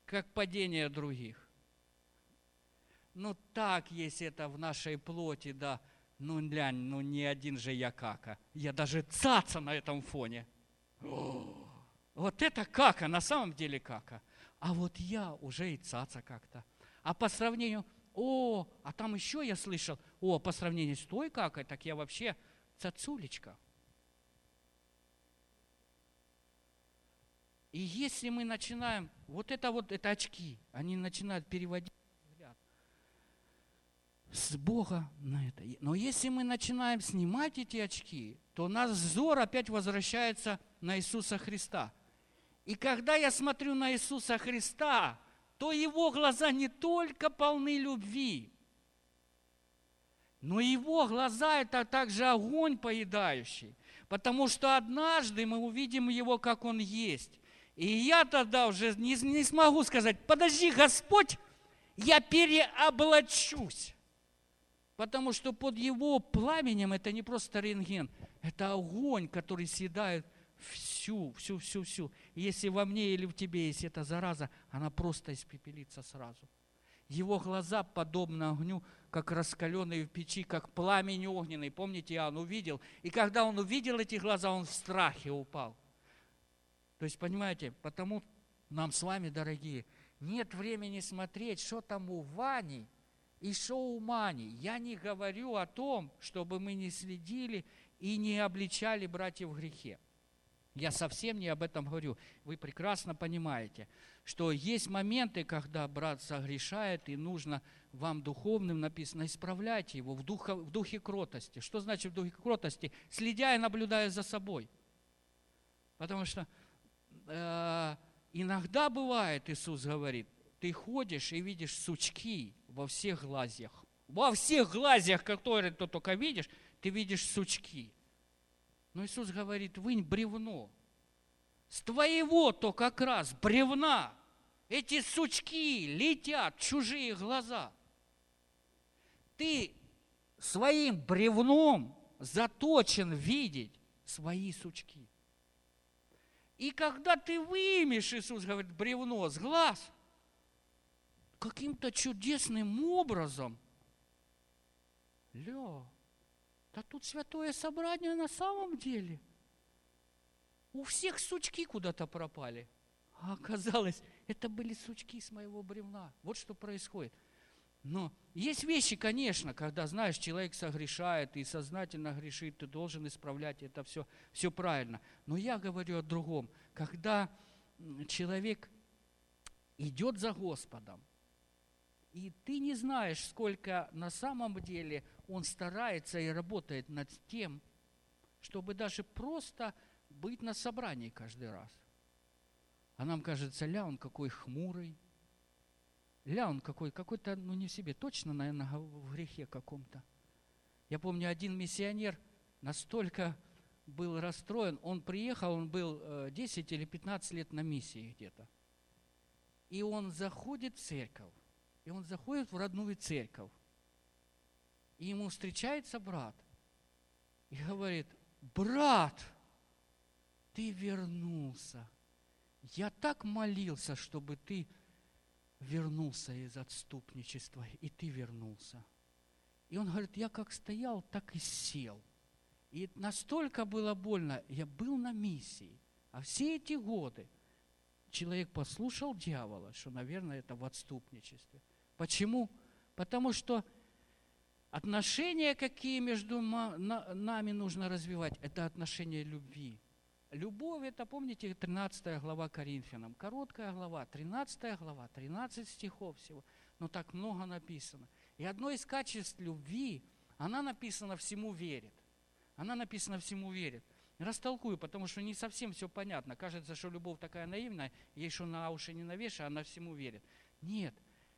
как падение других. Ну так есть это в нашей плоти, да. Ну, глянь, ну не один же я кака. Я даже цаца на этом фоне. О! Вот это кака, на самом деле кака. А вот я уже и цаца как-то. А по сравнению, о, а там еще я слышал, о, по сравнению с той какой, так я вообще цацулечка. И если мы начинаем, вот это вот, это очки, они начинают переводить взгляд с Бога на это. Но если мы начинаем снимать эти очки, то наш взор опять возвращается на Иисуса Христа – и когда я смотрю на Иисуса Христа, то его глаза не только полны любви, но его глаза – это также огонь поедающий. Потому что однажды мы увидим его, как он есть. И я тогда уже не, не смогу сказать, подожди, Господь, я переоблачусь. Потому что под его пламенем это не просто рентген, это огонь, который съедает всю, всю, всю, всю. И если во мне или в тебе есть эта зараза, она просто испепелится сразу. Его глаза подобны огню, как раскаленные в печи, как пламень огненный. Помните, Иоанн увидел. И когда он увидел эти глаза, он в страхе упал. То есть, понимаете, потому нам с вами, дорогие, нет времени смотреть, что там у Вани и что у Мани. Я не говорю о том, чтобы мы не следили и не обличали братьев в грехе. Я совсем не об этом говорю. Вы прекрасно понимаете, что есть моменты, когда брат согрешает, и нужно вам духовным написано, исправлять его в, духа, в духе кротости. Что значит в духе кротости? Следя и наблюдая за собой. Потому что э, иногда бывает, Иисус говорит, ты ходишь и видишь сучки во всех глазьях. Во всех глазьях, которые ты только видишь, ты видишь сучки. Но Иисус говорит, вынь бревно. С твоего то как раз бревна эти сучки летят в чужие глаза. Ты своим бревном заточен видеть свои сучки. И когда ты вымешь, Иисус говорит, бревно с глаз, каким-то чудесным образом, ля, Да тут святое собрание на самом деле. У всех сучки куда-то пропали. А оказалось, это были сучки с моего бревна. Вот что происходит. Но есть вещи, конечно, когда, знаешь, человек согрешает и сознательно грешит, ты должен исправлять это все, все правильно. Но я говорю о другом. Когда человек идет за Господом, и ты не знаешь, сколько на самом деле он старается и работает над тем, чтобы даже просто быть на собрании каждый раз. А нам кажется, ля, он какой хмурый, ля, он какой, какой-то, ну не в себе, точно, наверное, в грехе каком-то. Я помню, один миссионер настолько был расстроен, он приехал, он был 10 э, или 15 лет на миссии где-то. И он заходит в церковь, и он заходит в родную церковь. И ему встречается брат. И говорит, брат, ты вернулся. Я так молился, чтобы ты вернулся из отступничества, и ты вернулся. И он говорит, я как стоял, так и сел. И настолько было больно, я был на миссии. А все эти годы человек послушал дьявола, что, наверное, это в отступничестве. Почему? Потому что отношения, какие между нами нужно развивать, это отношения любви. Любовь, это, помните, 13 глава Коринфянам. Короткая глава, 13 глава, 13 стихов всего. Но так много написано. И одно из качеств любви, она написана «всему верит». Она написана «всему верит». Растолкую, потому что не совсем все понятно. Кажется, что любовь такая наивная, ей что на уши не навешай, она всему верит. Нет.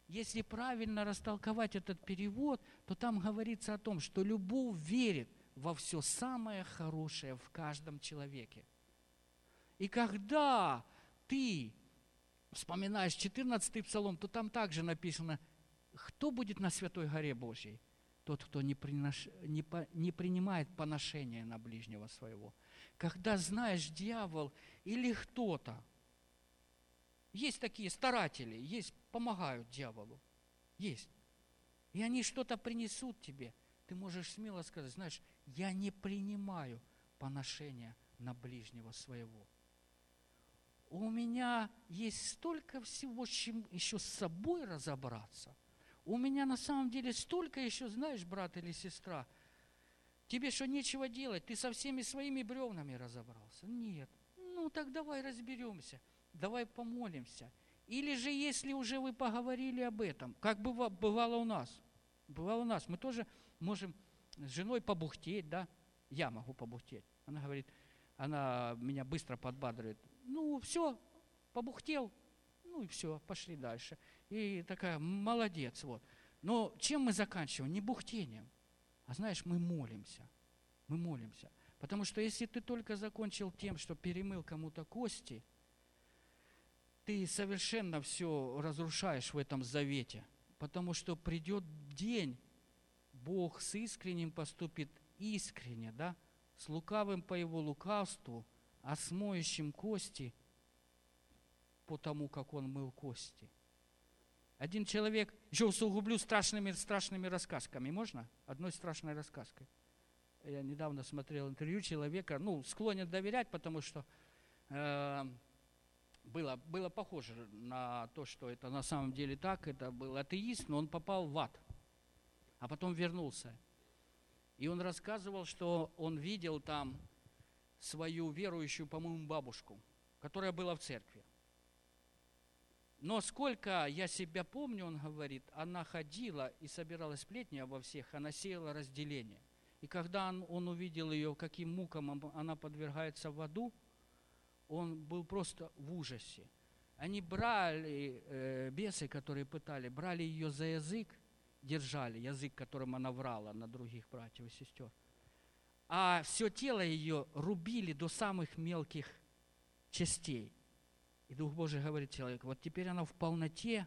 Если правильно растолковать этот перевод, то там говорится о том, что любовь верит во все самое хорошее в каждом человеке. И когда ты вспоминаешь 14 псалом, то там также написано, кто будет на Святой горе Божьей? Тот, кто не, принош... не, по... не принимает поношения на ближнего своего когда знаешь, дьявол или кто-то, есть такие старатели, есть, помогают дьяволу, есть. И они что-то принесут тебе. Ты можешь смело сказать, знаешь, я не принимаю поношения на ближнего своего. У меня есть столько всего, чем еще с собой разобраться. У меня на самом деле столько еще, знаешь, брат или сестра – Тебе что, нечего делать? Ты со всеми своими бревнами разобрался? Нет. Ну, так давай разберемся. Давай помолимся. Или же, если уже вы поговорили об этом, как бывало у нас, бывало у нас, мы тоже можем с женой побухтеть, да? Я могу побухтеть. Она говорит, она меня быстро подбадривает. Ну, все, побухтел, ну и все, пошли дальше. И такая, молодец, вот. Но чем мы заканчиваем? Не бухтением. А знаешь, мы молимся. Мы молимся. Потому что если ты только закончил тем, что перемыл кому-то кости, ты совершенно все разрушаешь в этом завете. Потому что придет день, Бог с искренним поступит искренне, да, с лукавым по его лукавству, а с кости по тому, как он мыл кости – один человек, еще усугублю страшными, страшными рассказками, можно? Одной страшной рассказкой. Я недавно смотрел интервью человека, ну, склонен доверять, потому что э, было, было похоже на то, что это на самом деле так, это был атеист, но он попал в ад, а потом вернулся. И он рассказывал, что он видел там свою верующую, по-моему, бабушку, которая была в церкви. Но сколько я себя помню, он говорит, она ходила и собирала сплетни обо всех, она сеяла разделение. И когда он, он увидел ее, каким мукам она подвергается в аду, он был просто в ужасе. Они брали, э, бесы, которые пытали, брали ее за язык, держали, язык, которым она врала на других братьев и сестер. А все тело ее рубили до самых мелких частей. И Дух Божий говорит человеку, вот теперь она в полноте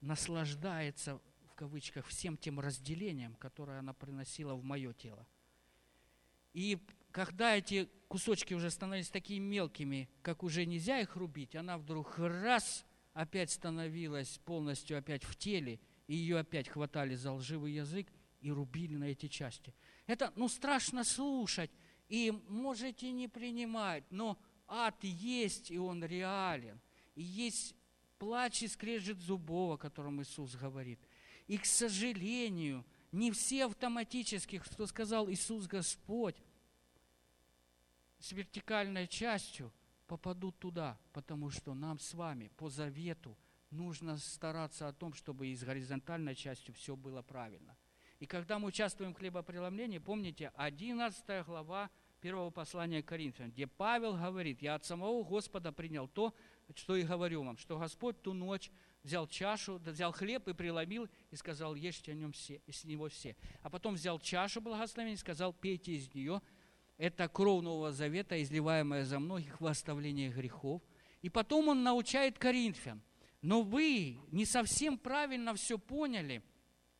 наслаждается, в кавычках, всем тем разделением, которое она приносила в мое тело. И когда эти кусочки уже становились такими мелкими, как уже нельзя их рубить, она вдруг раз опять становилась полностью опять в теле, и ее опять хватали за лживый язык и рубили на эти части. Это, ну, страшно слушать, и можете не принимать, но ад есть, и он реален. И есть плач и скрежет зубов, о котором Иисус говорит. И, к сожалению, не все автоматически, кто сказал Иисус Господь, с вертикальной частью попадут туда, потому что нам с вами по завету нужно стараться о том, чтобы и с горизонтальной частью все было правильно. И когда мы участвуем в хлебопреломлении, помните, 11 глава первого послания к Коринфянам, где Павел говорит, я от самого Господа принял то, что и говорю вам, что Господь ту ночь взял чашу, взял хлеб и преломил, и сказал, ешьте о нем все, с него все. А потом взял чашу благословения и сказал, пейте из нее, это кровь Нового Завета, изливаемая за многих в оставление грехов. И потом он научает Коринфян. Но вы не совсем правильно все поняли,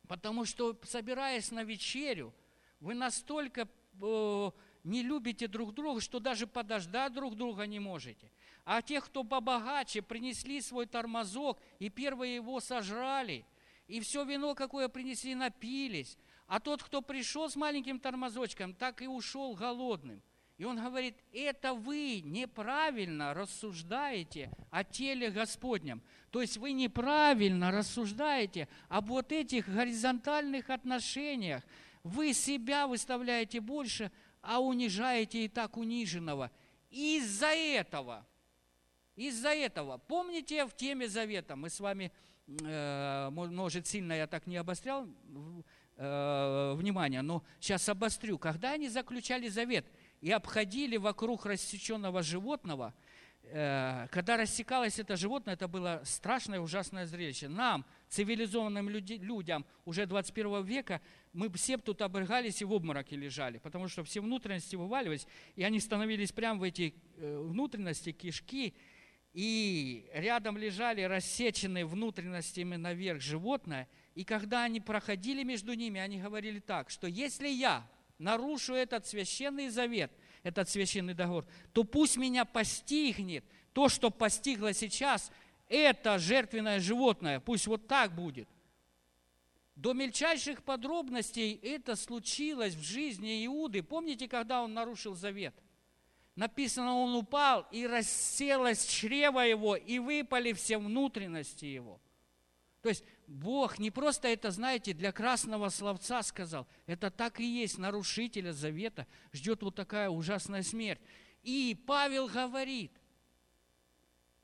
потому что, собираясь на вечерю, вы настолько э, не любите друг друга, что даже подождать друг друга не можете. А тех, кто побогаче, принесли свой тормозок, и первые его сожрали, и все вино, какое принесли, напились. А тот, кто пришел с маленьким тормозочком, так и ушел голодным. И он говорит, это вы неправильно рассуждаете о теле Господнем. То есть вы неправильно рассуждаете об вот этих горизонтальных отношениях. Вы себя выставляете больше, а унижаете и так униженного. Из-за этого, из-за этого, помните в теме завета, мы с вами, э, может, сильно я так не обострял, э, внимание, но сейчас обострю. Когда они заключали завет и обходили вокруг рассеченного животного, э, когда рассекалось это животное, это было страшное, ужасное зрелище. Нам, цивилизованным люди, людям уже 21 века, мы все тут обрыгались и в обмороке лежали, потому что все внутренности вываливались, и они становились прямо в эти э, внутренности, кишки, и рядом лежали рассеченные внутренностями наверх животное – и когда они проходили между ними, они говорили так, что если я нарушу этот священный завет, этот священный договор, то пусть меня постигнет то, что постигло сейчас, это жертвенное животное, пусть вот так будет. До мельчайших подробностей это случилось в жизни Иуды. Помните, когда он нарушил завет? Написано, он упал, и расселось чрево его, и выпали все внутренности его. То есть Бог не просто это, знаете, для красного словца сказал. Это так и есть. Нарушителя завета ждет вот такая ужасная смерть. И Павел говорит,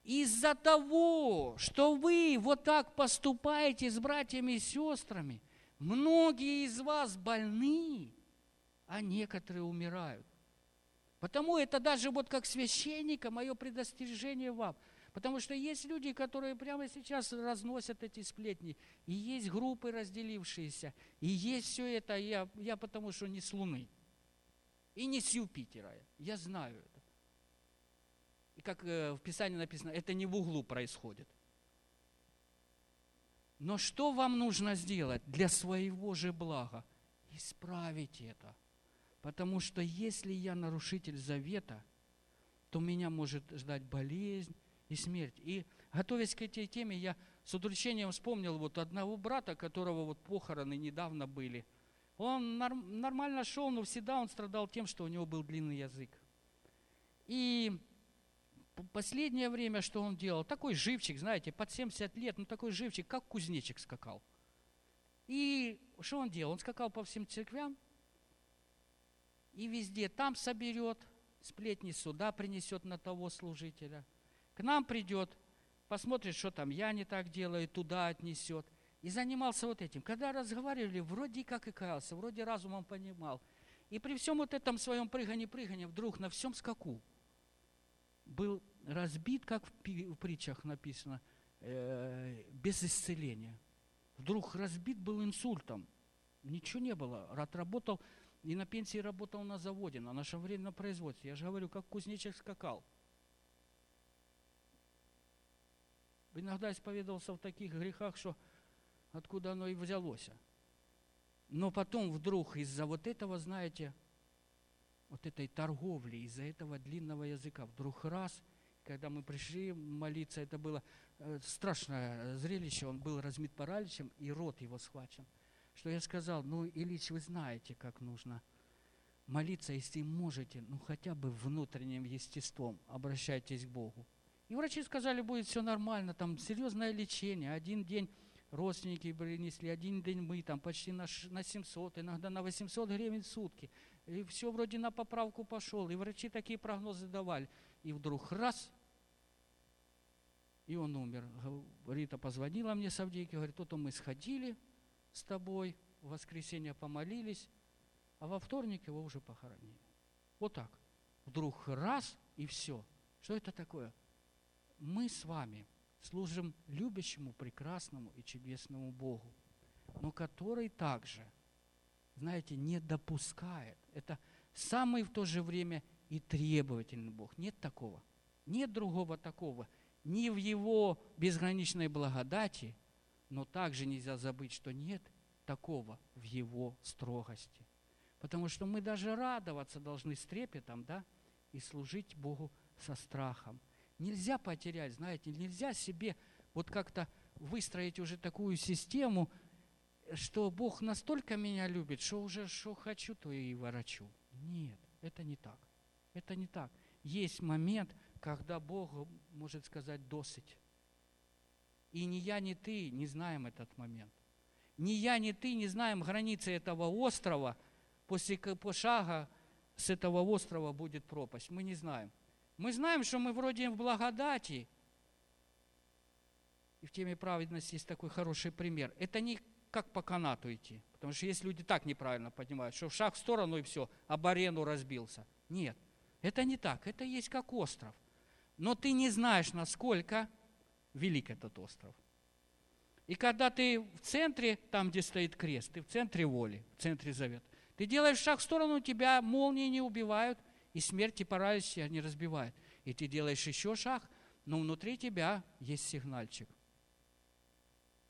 из-за того, что вы вот так поступаете с братьями и сестрами, многие из вас больны, а некоторые умирают. Потому это даже вот как священника мое предостережение вам – Потому что есть люди, которые прямо сейчас разносят эти сплетни. И есть группы разделившиеся. И есть все это. Я, я потому что не с Луны. И не с Юпитера. Я знаю это. И как э, в Писании написано, это не в углу происходит. Но что вам нужно сделать для своего же блага? Исправить это. Потому что если я нарушитель завета, то меня может ждать болезнь, и смерть. И готовясь к этой теме, я с удручением вспомнил вот одного брата, которого вот похороны недавно были. Он норм, нормально шел, но всегда он страдал тем, что у него был длинный язык. И последнее время, что он делал? Такой живчик, знаете, под 70 лет, ну такой живчик, как кузнечик скакал. И что он делал? Он скакал по всем церквям и везде там соберет, сплетни сюда принесет на того служителя – к нам придет, посмотрит, что там я не так делаю, туда отнесет. И занимался вот этим. Когда разговаривали, вроде как и каялся, вроде разумом понимал. И при всем вот этом своем прыгане-прыгане вдруг на всем скаку был разбит, как в притчах написано, э, без исцеления. Вдруг разбит был инсультом. Ничего не было. Отработал и на пенсии работал на заводе, на нашем временном производстве. Я же говорю, как кузнечик скакал. Иногда исповедовался в таких грехах, что откуда оно и взялось. Но потом вдруг из-за вот этого, знаете, вот этой торговли, из-за этого длинного языка, вдруг раз, когда мы пришли молиться, это было э, страшное зрелище, он был размит параличем, и рот его схвачен. Что я сказал, ну, Ильич, вы знаете, как нужно молиться, если можете, ну хотя бы внутренним естеством, обращайтесь к Богу. И врачи сказали, будет все нормально, там серьезное лечение, один день родственники принесли, один день мы, там почти на, на 700, иногда на 800 гривен в сутки. И все вроде на поправку пошел, и врачи такие прогнозы давали. И вдруг раз, и он умер. Рита позвонила мне с Авдейки, говорит, то-то мы сходили с тобой, в воскресенье помолились, а во вторник его уже похоронили. Вот так. Вдруг раз, и все. Что это такое? Мы с вами служим любящему, прекрасному и чудесному Богу, но который также, знаете, не допускает. Это самый в то же время и требовательный Бог. Нет такого. Нет другого такого. Ни в Его безграничной благодати, но также нельзя забыть, что нет такого в Его строгости. Потому что мы даже радоваться должны с трепетом, да, и служить Богу со страхом – Нельзя потерять, знаете, нельзя себе вот как-то выстроить уже такую систему, что Бог настолько меня любит, что уже что хочу, то и ворочу. Нет, это не так. Это не так. Есть момент, когда Бог может сказать «досыть». И ни я, ни ты не знаем этот момент. Ни я, ни ты не знаем границы этого острова. После шага с этого острова будет пропасть. Мы не знаем. Мы знаем, что мы вроде в благодати. И в теме праведности есть такой хороший пример. Это не как по канату идти. Потому что есть люди так неправильно понимают, что в шаг в сторону и все, об арену разбился. Нет, это не так. Это есть как остров. Но ты не знаешь, насколько велик этот остров. И когда ты в центре, там, где стоит крест, ты в центре воли, в центре завета, ты делаешь шаг в сторону, тебя молнии не убивают – и смерть и паралич тебя не разбивает. И ты делаешь еще шаг, но внутри тебя есть сигнальчик.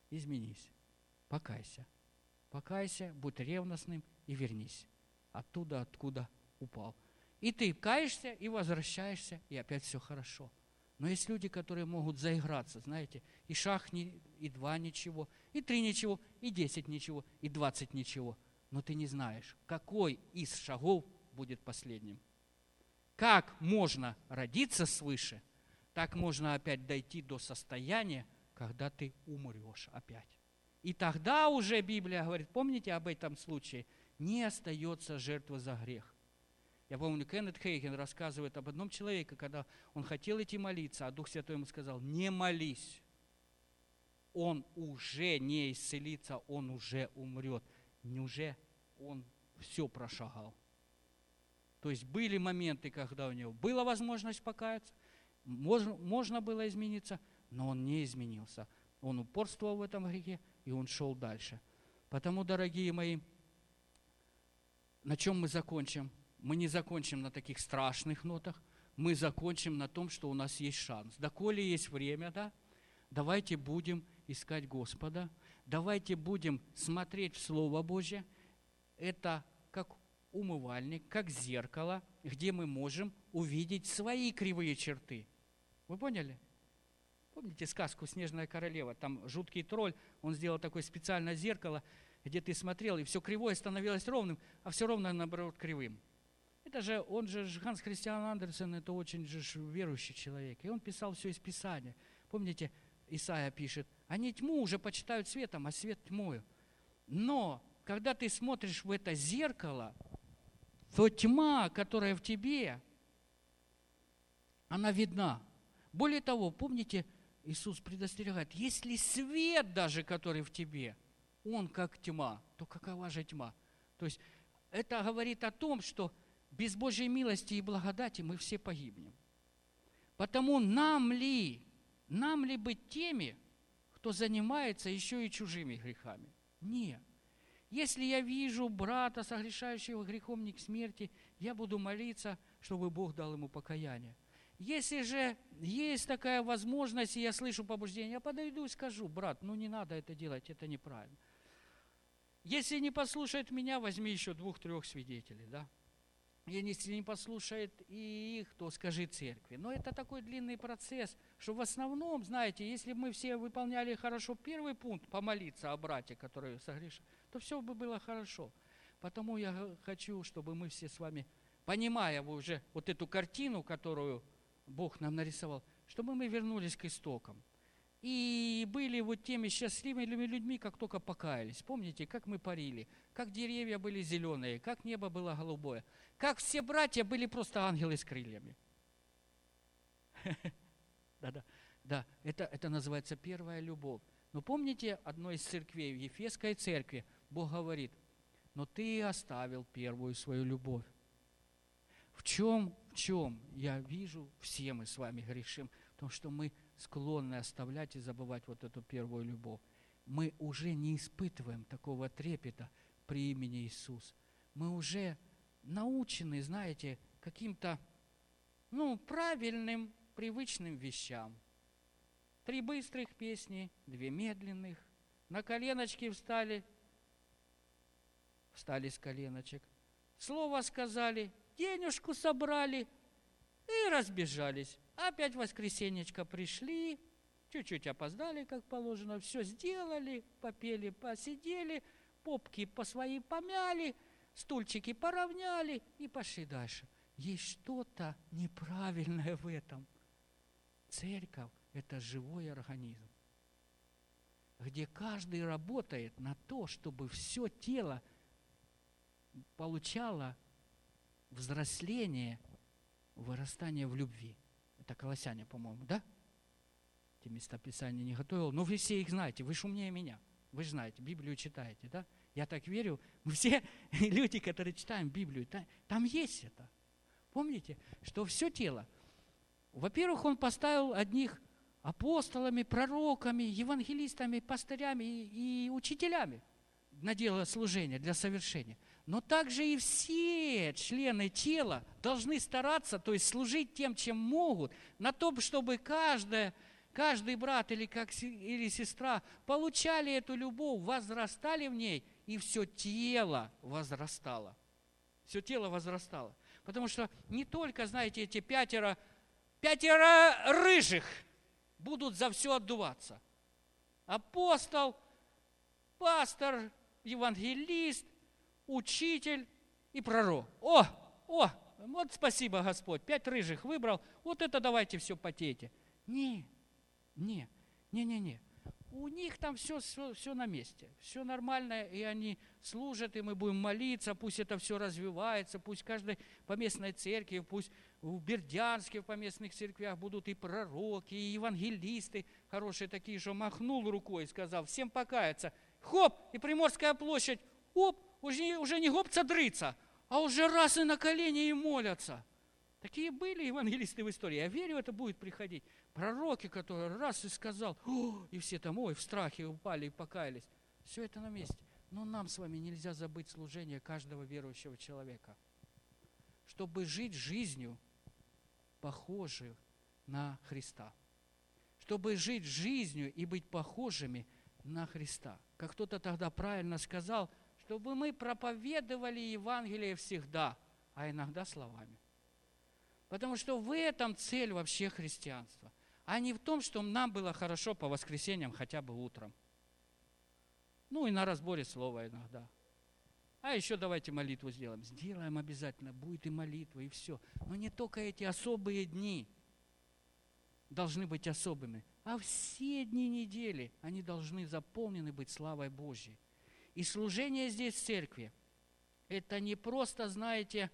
Изменись, покайся. Покайся, будь ревностным и вернись оттуда, откуда упал. И ты каешься и возвращаешься, и опять все хорошо. Но есть люди, которые могут заиграться, знаете, и шаг, не, и два ничего, и три ничего, и десять ничего, и двадцать ничего. Но ты не знаешь, какой из шагов будет последним. Как можно родиться свыше, так можно опять дойти до состояния, когда ты умрешь опять. И тогда уже Библия говорит, помните об этом случае, не остается жертва за грех. Я помню, Кеннет Хейген рассказывает об одном человеке, когда он хотел идти молиться, а Дух Святой ему сказал, не молись. Он уже не исцелится, он уже умрет. Неужели он все прошагал? То есть были моменты, когда у него была возможность покаяться, можно, можно было измениться, но он не изменился. Он упорствовал в этом грехе, и он шел дальше. Потому, дорогие мои, на чем мы закончим? Мы не закончим на таких страшных нотах, мы закончим на том, что у нас есть шанс. Доколе есть время, да, давайте будем искать Господа, давайте будем смотреть в Слово Божье. Это умывальник, как зеркало, где мы можем увидеть свои кривые черты. Вы поняли? Помните сказку «Снежная королева»? Там жуткий тролль, он сделал такое специальное зеркало, где ты смотрел, и все кривое становилось ровным, а все ровно, наоборот, кривым. Это же, он же, Ганс Христиан Андерсен, это очень же верующий человек. И он писал все из Писания. Помните, Исаия пишет, они тьму уже почитают светом, а свет тьмою. Но, когда ты смотришь в это зеркало, то тьма, которая в тебе, она видна. Более того, помните, Иисус предостерегает, если свет даже, который в тебе, он как тьма, то какова же тьма? То есть это говорит о том, что без Божьей милости и благодати мы все погибнем. Потому нам ли, нам ли быть теми, кто занимается еще и чужими грехами? Нет. Если я вижу брата, согрешающего грехом не к смерти, я буду молиться, чтобы Бог дал ему покаяние. Если же есть такая возможность, и я слышу побуждение, я подойду и скажу, брат, ну не надо это делать, это неправильно. Если не послушает меня, возьми еще двух-трех свидетелей, да? И если не послушает и их, то скажи церкви. Но это такой длинный процесс, что в основном, знаете, если мы все выполняли хорошо первый пункт, помолиться о брате, который согрешил, то все бы было хорошо. Потому я хочу, чтобы мы все с вами, понимая уже вот эту картину, которую Бог нам нарисовал, чтобы мы вернулись к истокам. И были вот теми счастливыми людьми, как только покаялись. Помните, как мы парили, как деревья были зеленые, как небо было голубое, как все братья были просто ангелы с крыльями. [laughs] Да-да, да, это, это называется первая любовь. Но помните одной из церквей, в Ефесской церкви, Бог говорит, но ты оставил первую свою любовь. В чем, в чем я вижу, все мы с вами грешим, в том, что мы склонны оставлять и забывать вот эту первую любовь. Мы уже не испытываем такого трепета при имени Иисус. Мы уже научены, знаете, каким-то, ну, правильным, привычным вещам. Три быстрых песни, две медленных. На коленочки встали, встали с коленочек. Слово сказали, денежку собрали и разбежались. Опять воскресенечко пришли, чуть-чуть опоздали, как положено, все сделали, попели, посидели, попки по своей помяли, стульчики поравняли и пошли дальше. Есть что-то неправильное в этом. Церковь это живой организм, где каждый работает на то, чтобы все тело получало взросление, вырастание в любви. Это Колоссяне, по-моему, да? Эти места Писания не готовил. Но вы все их знаете, вы же умнее меня. Вы знаете, Библию читаете, да? Я так верю. Мы все [laughs] люди, которые читаем Библию, там есть это. Помните, что все тело. Во-первых, он поставил одних апостолами, пророками, евангелистами, пастырями и, и учителями на дело служения, для совершения. Но также и все члены тела должны стараться, то есть служить тем, чем могут, на том, чтобы каждая, каждый брат или, как, или сестра получали эту любовь, возрастали в ней, и все тело возрастало. Все тело возрастало. Потому что не только, знаете, эти пятеро, пятеро рыжих – будут за все отдуваться. Апостол, пастор, евангелист, учитель и пророк. О, о, вот спасибо, Господь, пять рыжих выбрал, вот это давайте все потейте. Не, не, не, не, не у них там все, все, все на месте, все нормально, и они служат, и мы будем молиться, пусть это все развивается, пусть каждой поместной церкви, пусть в Бердянске, в поместных церквях будут и пророки, и евангелисты хорошие такие, что махнул рукой и сказал, всем покаяться. Хоп, и Приморская площадь, оп, уже, уже не гопца дрыться, а уже раз и на колени и молятся. Такие были евангелисты в истории. Я верю, это будет приходить. Пророки, которые раз и сказал, и все там, ой, в страхе упали и покаялись. Все это на месте. Но нам с вами нельзя забыть служение каждого верующего человека. Чтобы жить жизнью, похожей на Христа. Чтобы жить жизнью и быть похожими на Христа. Как кто-то тогда правильно сказал, чтобы мы проповедовали Евангелие всегда, а иногда словами. Потому что в этом цель вообще христианства, а не в том, что нам было хорошо по воскресеньям хотя бы утром. Ну и на разборе слова иногда. А еще давайте молитву сделаем. Сделаем обязательно, будет и молитва, и все. Но не только эти особые дни должны быть особыми, а все дни недели, они должны заполнены быть славой Божьей. И служение здесь в церкви, это не просто, знаете,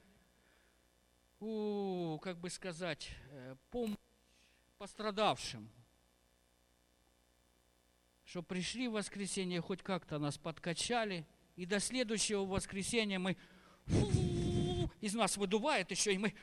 у, как бы сказать, э, помощь пострадавшим. Что пришли в воскресенье, хоть как-то нас подкачали, и до следующего воскресенья мы из нас выдувает еще, и мы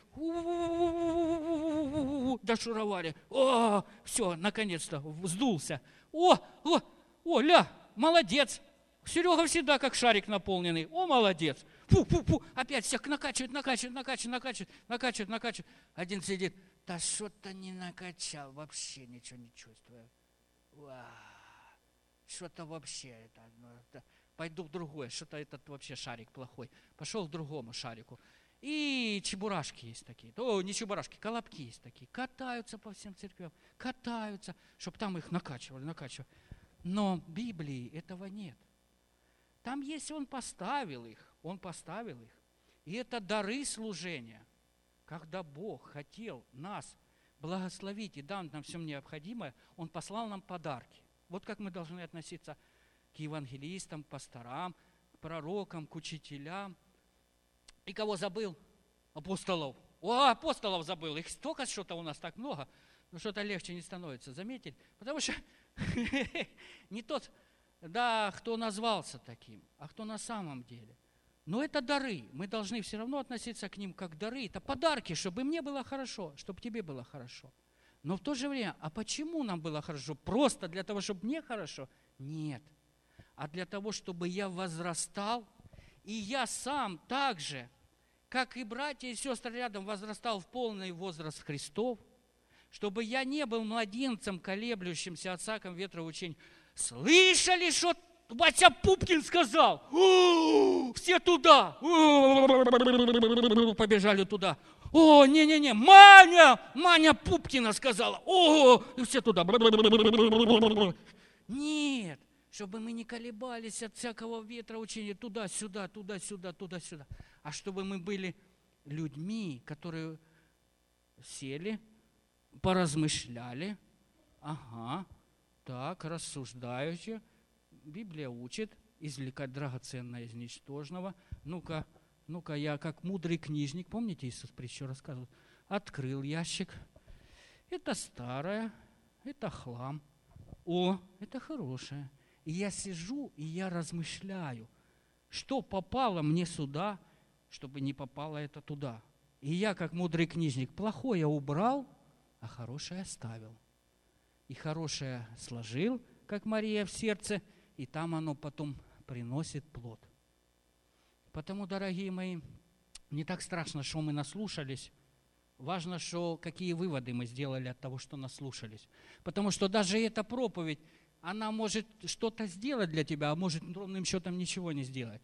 дошуровали. О, все, наконец-то, сдулся. О, о, о, ля, молодец. Серега всегда как шарик наполненный. О, молодец фу-фу-фу, опять всех накачивает, накачивает, накачивает, накачивает, накачивает, накачивает. Один сидит, да что-то не накачал, вообще ничего не чувствую. Что-то вообще, это, это, пойду в другое, что-то этот вообще шарик плохой. Пошел к другому шарику. И чебурашки есть такие. О, не чебурашки, колобки есть такие. Катаются по всем церквям, катаются, чтобы там их накачивали, накачивали. Но Библии этого нет. Там, если он поставил их, Он поставил их. И это дары служения. Когда Бог хотел нас благословить и дал нам все необходимое, Он послал нам подарки. Вот как мы должны относиться к евангелистам, пасторам, к пророкам, к учителям. И кого забыл? Апостолов. О, апостолов забыл. Их столько что-то у нас так много, но что-то легче не становится. Заметили? Потому что [laughs] не тот, да, кто назвался таким, а кто на самом деле. Но это дары. Мы должны все равно относиться к ним как дары. Это подарки, чтобы мне было хорошо, чтобы тебе было хорошо. Но в то же время, а почему нам было хорошо? Просто для того, чтобы мне хорошо? Нет. А для того, чтобы я возрастал, и я сам также, как и братья и сестры рядом, возрастал в полный возраст Христов, чтобы я не был младенцем, колеблющимся от всяком ветра учения. Слышали, что Вася Пупкин сказал? Все туда. Побежали туда. О, не-не-не, Маня, Маня Пупкина сказала. О, и все туда. Нет, чтобы мы не колебались от всякого ветра учения туда-сюда, туда-сюда, туда-сюда. А чтобы мы были людьми, которые сели, поразмышляли, ага, так, рассуждающие, Библия учит извлекать драгоценное из ничтожного. Ну-ка, ну-ка, я как мудрый книжник, помните, Иисус притчу рассказывал, открыл ящик. Это старое, это хлам. О, это хорошее. И я сижу, и я размышляю, что попало мне сюда, чтобы не попало это туда. И я, как мудрый книжник, плохое убрал, а хорошее оставил. И хорошее сложил, как Мария в сердце – и там оно потом приносит плод. Потому, дорогие мои, не так страшно, что мы наслушались. Важно, что какие выводы мы сделали от того, что наслушались. Потому что даже эта проповедь, она может что-то сделать для тебя, а может ровным счетом ничего не сделать.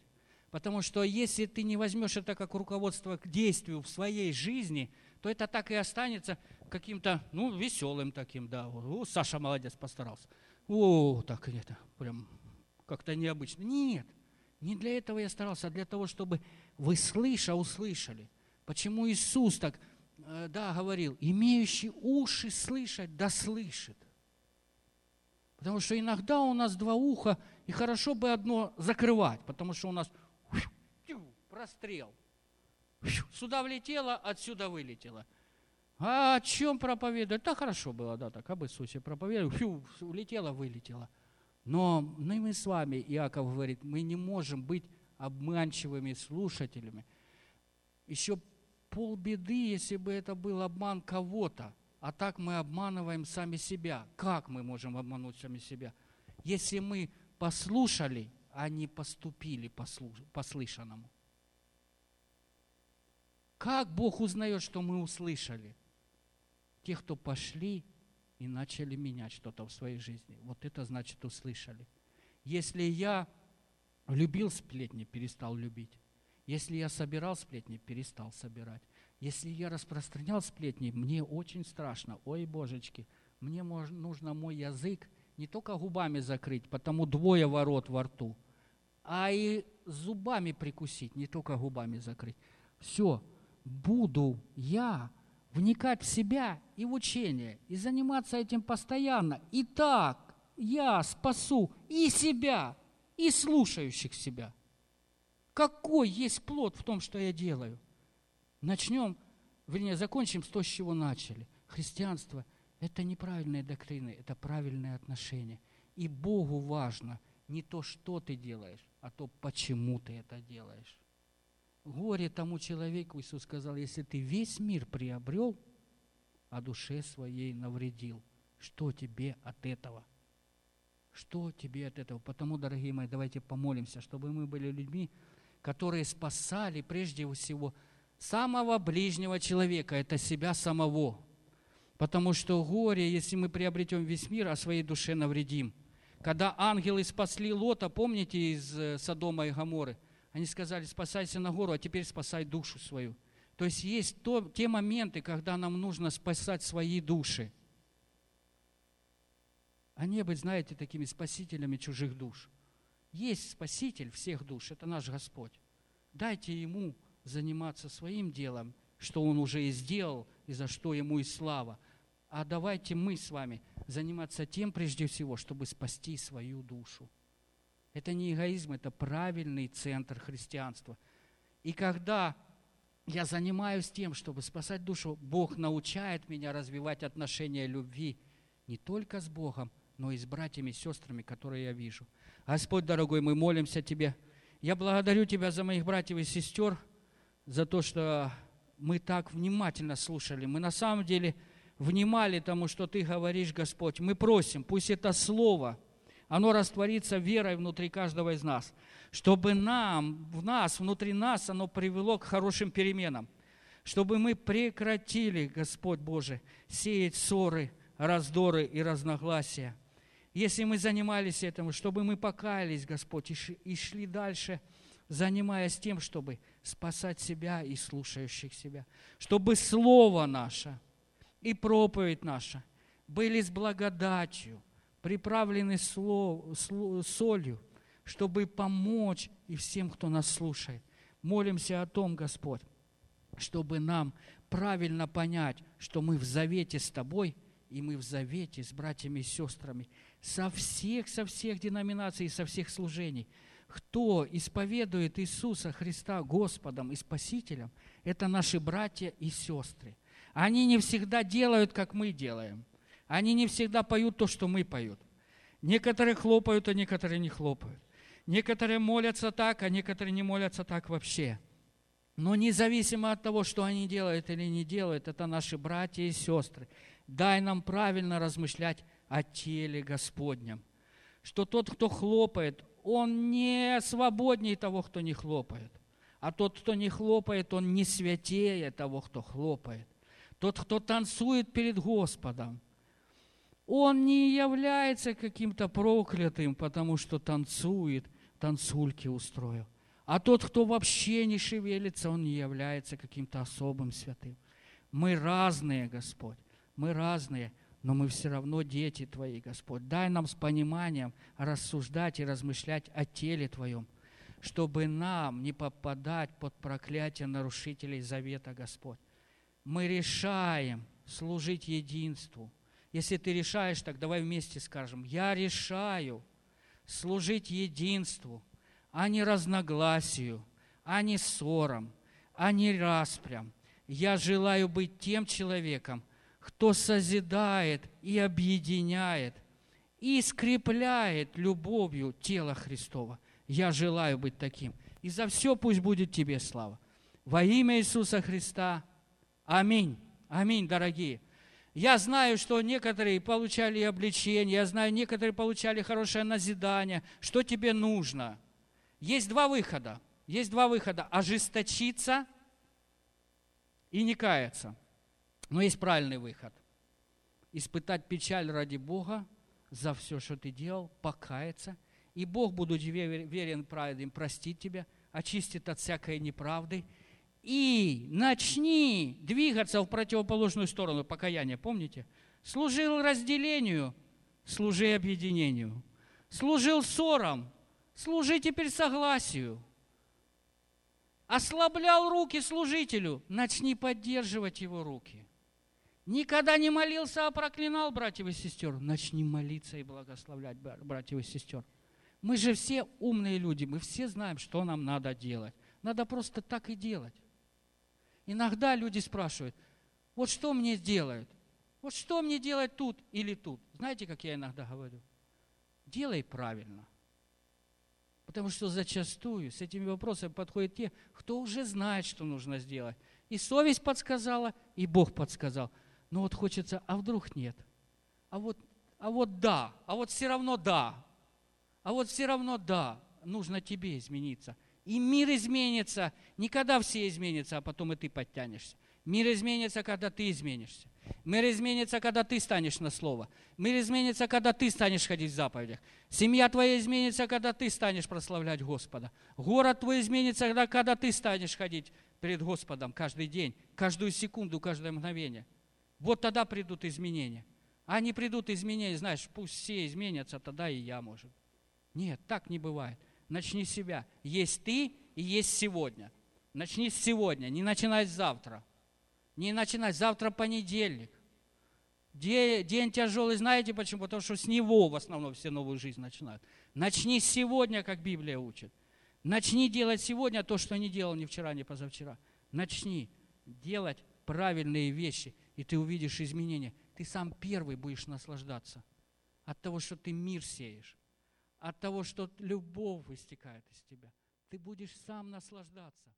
Потому что если ты не возьмешь это как руководство к действию в своей жизни, то это так и останется каким-то, ну, веселым таким, да. О, Саша молодец, постарался. О, так это, прям как-то необычно. Нет, не для этого я старался, а для того, чтобы вы, слыша, услышали. Почему Иисус так, э, да, говорил, имеющий уши слышать, да слышит. Потому что иногда у нас два уха, и хорошо бы одно закрывать, потому что у нас прострел. Сюда влетело, отсюда вылетело. А о чем проповедовать? Да хорошо было, да, так об Иисусе проповедовал, фью, улетело, вылетело. Но ну, мы с вами, Иаков говорит, мы не можем быть обманчивыми слушателями. Еще полбеды, если бы это был обман кого-то, а так мы обманываем сами себя. Как мы можем обмануть сами себя? Если мы послушали, а не поступили по слышанному. Как Бог узнает, что мы услышали? Те, кто пошли и начали менять что-то в своей жизни. Вот это значит услышали. Если я любил сплетни, перестал любить. Если я собирал сплетни, перестал собирать. Если я распространял сплетни, мне очень страшно. Ой, божечки, мне нужно мой язык не только губами закрыть, потому двое ворот во рту, а и зубами прикусить, не только губами закрыть. Все, буду я вникать в себя и в учение, и заниматься этим постоянно. И так я спасу и себя, и слушающих себя. Какой есть плод в том, что я делаю? Начнем, вернее, закончим с того, с чего начали. Христианство – это неправильные доктрины, это правильные отношения. И Богу важно не то, что ты делаешь, а то, почему ты это делаешь. Горе тому человеку, Иисус сказал, если ты весь мир приобрел, а душе своей навредил. Что тебе от этого? Что тебе от этого? Потому, дорогие мои, давайте помолимся, чтобы мы были людьми, которые спасали прежде всего самого ближнего человека, это себя самого. Потому что горе, если мы приобретем весь мир, а своей душе навредим. Когда ангелы спасли Лота, помните из э, Содома и Гаморы – они сказали, спасайся на гору, а теперь спасай душу свою. То есть есть то, те моменты, когда нам нужно спасать свои души. А не быть, знаете, такими спасителями чужих душ. Есть спаситель всех душ, это наш Господь. Дайте ему заниматься своим делом, что он уже и сделал, и за что ему и слава. А давайте мы с вами заниматься тем прежде всего, чтобы спасти свою душу. Это не эгоизм, это правильный центр христианства. И когда я занимаюсь тем, чтобы спасать душу, Бог научает меня развивать отношения любви не только с Богом, но и с братьями и сестрами, которые я вижу. Господь, дорогой, мы молимся Тебе. Я благодарю Тебя за моих братьев и сестер, за то, что мы так внимательно слушали. Мы на самом деле внимали тому, что Ты говоришь, Господь. Мы просим, пусть это Слово, оно растворится верой внутри каждого из нас, чтобы нам, в нас, внутри нас оно привело к хорошим переменам, чтобы мы прекратили, Господь Боже, сеять ссоры, раздоры и разногласия. Если мы занимались этим, чтобы мы покаялись, Господь, и шли дальше, занимаясь тем, чтобы спасать себя и слушающих себя, чтобы Слово наше и проповедь наша были с благодатью, приправлены слов, солью, чтобы помочь и всем, кто нас слушает. Молимся о том, Господь, чтобы нам правильно понять, что мы в завете с Тобой, и мы в завете с братьями и сестрами со всех, со всех деноминаций, со всех служений. Кто исповедует Иисуса Христа Господом и Спасителем, это наши братья и сестры. Они не всегда делают, как мы делаем. Они не всегда поют то, что мы поют. Некоторые хлопают, а некоторые не хлопают. Некоторые молятся так, а некоторые не молятся так вообще. Но независимо от того, что они делают или не делают, это наши братья и сестры. Дай нам правильно размышлять о теле Господнем. Что тот, кто хлопает, он не свободнее того, кто не хлопает. А тот, кто не хлопает, он не святее того, кто хлопает. Тот, кто танцует перед Господом, он не является каким-то проклятым, потому что танцует, танцульки устроил. А тот, кто вообще не шевелится, он не является каким-то особым святым. Мы разные, Господь, мы разные, но мы все равно дети Твои, Господь. Дай нам с пониманием рассуждать и размышлять о теле Твоем, чтобы нам не попадать под проклятие нарушителей завета, Господь. Мы решаем служить единству – если ты решаешь, так давай вместе скажем, я решаю служить единству, а не разногласию, а не ссорам, а не распрям. Я желаю быть тем человеком, кто созидает и объединяет, и скрепляет любовью тело Христова. Я желаю быть таким. И за все пусть будет тебе слава. Во имя Иисуса Христа. Аминь. Аминь, дорогие. Я знаю, что некоторые получали обличение, я знаю, некоторые получали хорошее назидание. Что тебе нужно? Есть два выхода. Есть два выхода. Ожесточиться и не каяться. Но есть правильный выход. Испытать печаль ради Бога за все, что ты делал, покаяться. И Бог, будучи верен праведным, простит тебя, очистит от всякой неправды – и начни двигаться в противоположную сторону покаяния, помните? Служил разделению, служи объединению. Служил ссорам, служи теперь согласию. Ослаблял руки служителю, начни поддерживать его руки. Никогда не молился, а проклинал братьев и сестер. Начни молиться и благословлять братьев и сестер. Мы же все умные люди, мы все знаем, что нам надо делать. Надо просто так и делать. Иногда люди спрашивают, вот что мне делают? Вот что мне делать тут или тут? Знаете, как я иногда говорю? Делай правильно. Потому что зачастую с этими вопросами подходят те, кто уже знает, что нужно сделать. И совесть подсказала, и Бог подсказал. Но вот хочется, а вдруг нет? А вот, а вот да, а вот все равно да. А вот все равно да, нужно тебе измениться. И мир изменится. Не когда все изменятся, а потом и ты подтянешься. Мир изменится, когда ты изменишься. Мир изменится, когда ты станешь на слово. Мир изменится, когда ты станешь ходить в заповедях. Семья твоя изменится, когда ты станешь прославлять Господа. Город твой изменится, когда ты станешь ходить перед Господом каждый день, каждую секунду, каждое мгновение. Вот тогда придут изменения. А не придут изменения, знаешь, пусть все изменятся, тогда и я, может. Нет, так не бывает. Начни с себя. Есть ты и есть сегодня. Начни с сегодня, не начинай с завтра. Не начинай, завтра понедельник. День, тяжелый, знаете почему? Потому что с него в основном все новую жизнь начинают. Начни сегодня, как Библия учит. Начни делать сегодня то, что не делал ни вчера, ни позавчера. Начни делать правильные вещи, и ты увидишь изменения. Ты сам первый будешь наслаждаться от того, что ты мир сеешь, от того, что любовь истекает из тебя. Ты будешь сам наслаждаться.